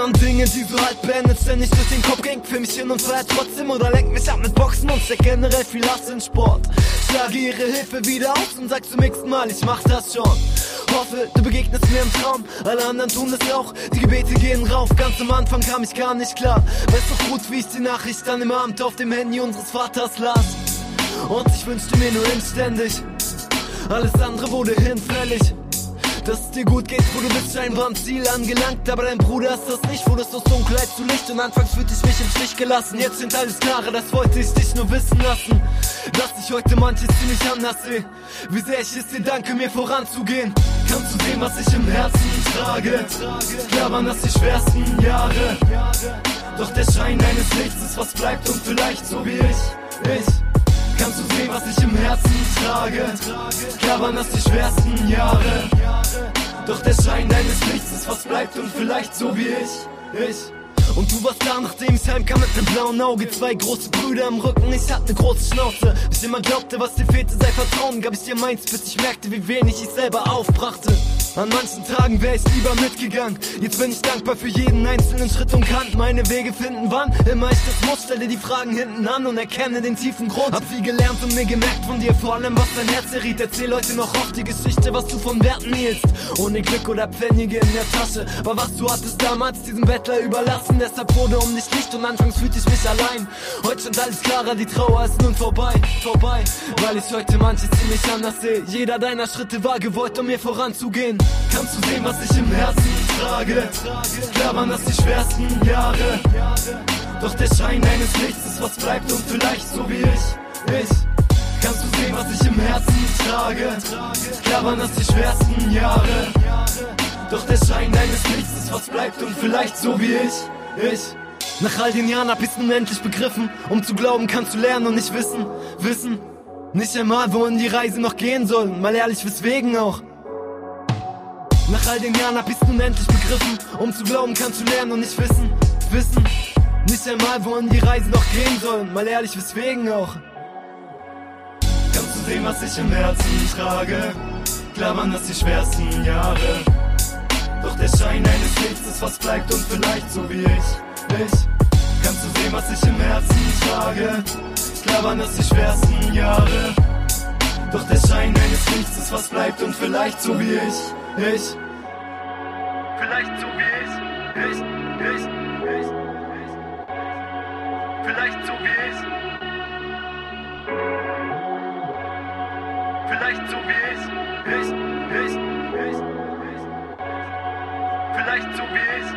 Jahren Dinge, die so halt beendet ständig durch den Kopf ging. Für mich hin und feier trotzdem oder lenk mich ab mit Boxen und steck generell viel Hass in Sport. Schlage ihre Hilfe wieder aus und sag zum nächsten Mal, ich mach das schon. Hoffe, du begegnest mir im Traum. Alle anderen tun es auch. Die Gebete gehen rauf. Ganz am Anfang kam ich gar nicht klar. Weißt doch gut, wie ich die Nachricht dann im Abend auf dem Handy unseres Vaters las. Und ich wünschte mir nur inständig. Alles andere wurde hinfällig. Dass es dir gut geht, wo du bist scheinbar am Ziel angelangt. Aber dein Bruder ist das nicht, wurdest aus Dunkelheit zu Licht. Und anfangs fühlte ich mich im Stich gelassen. Jetzt sind alles klare, das wollte ich dich nur wissen lassen. Dass ich heute manches ziemlich anders sehe. Wie sehr ich es dir danke, mir voranzugehen. Kannst du sehen, was ich im Herzen trage? Klar waren das die schwersten Jahre. Doch der Schein eines Lichts ist, was bleibt und vielleicht so wie ich. Ich. Kannst du sehen, was ich im Herzen trage? Klar das die schwersten Jahre. Doch der Schein deines Lichts ist, was bleibt und vielleicht so wie ich. Ich. Und du warst da, nachdem ich heimkam mit nem blauen Auge. Zwei große Brüder im Rücken, ich hatte ne große Schnauze. Ich immer glaubte, was dir fehlte, sei Vertrauen. Gab ich dir meins, bis ich merkte, wie wenig ich selber aufbrachte. An manchen Tagen wär ich lieber mitgegangen. Jetzt bin ich dankbar für jeden einzelnen Schritt und kann meine Wege finden. Wann immer ich das muss, stelle die Fragen hinten an und erkenne den tiefen Grund. Hab viel gelernt und mir gemerkt von dir, vor allem was dein Herz erriet. Erzähl heute noch oft die Geschichte, was du von Werten hielst. Ohne Glück oder Pfennige in der Tasche. War was du hattest damals diesem Bettler überlassen. Deshalb wurde um dich Licht und anfangs fühlte ich mich allein. Heute stand alles klarer, die Trauer ist nun vorbei, vorbei. Weil ich heute manches ziemlich anders sehe. Jeder deiner Schritte war gewollt, um mir voranzugehen. Kannst du sehen, was ich im Herzen trage? Klar waren das die schwersten Jahre. Doch der Schein eines Lichts ist, was bleibt und vielleicht so wie ich, ich. Kannst du sehen, was ich im Herzen trage? Klar waren das die schwersten Jahre. Doch der Schein eines Lichts ist, was bleibt und vielleicht so wie ich, ich. Nach all den Jahren hab ich's nun endlich begriffen. Um zu glauben, kannst du lernen und nicht wissen, wissen. Nicht einmal, wohin die Reise noch gehen soll. Mal ehrlich, weswegen auch. Nach all den Jahren hab ich's nun endlich begriffen. Um zu glauben, kannst du lernen und nicht wissen, wissen. Nicht einmal, wohin die Reise noch gehen soll. Mal ehrlich, weswegen auch. Kannst du sehen, was ich im Herzen trage? Klar waren das die schwersten Jahre. Doch der Schein eines Lichts ist, was bleibt und vielleicht so wie ich, ich. Kannst du sehen, was ich im Herzen trage? Klar waren das die schwersten Jahre. Doch der Schein eines Lichts ist, was bleibt und vielleicht so wie ich, ich. Vielleicht so wie ich, ich, ich, ich, ich. Vielleicht so wie ich. Vielleicht so wie ich, ich, ich, ich vielleicht so wie ich?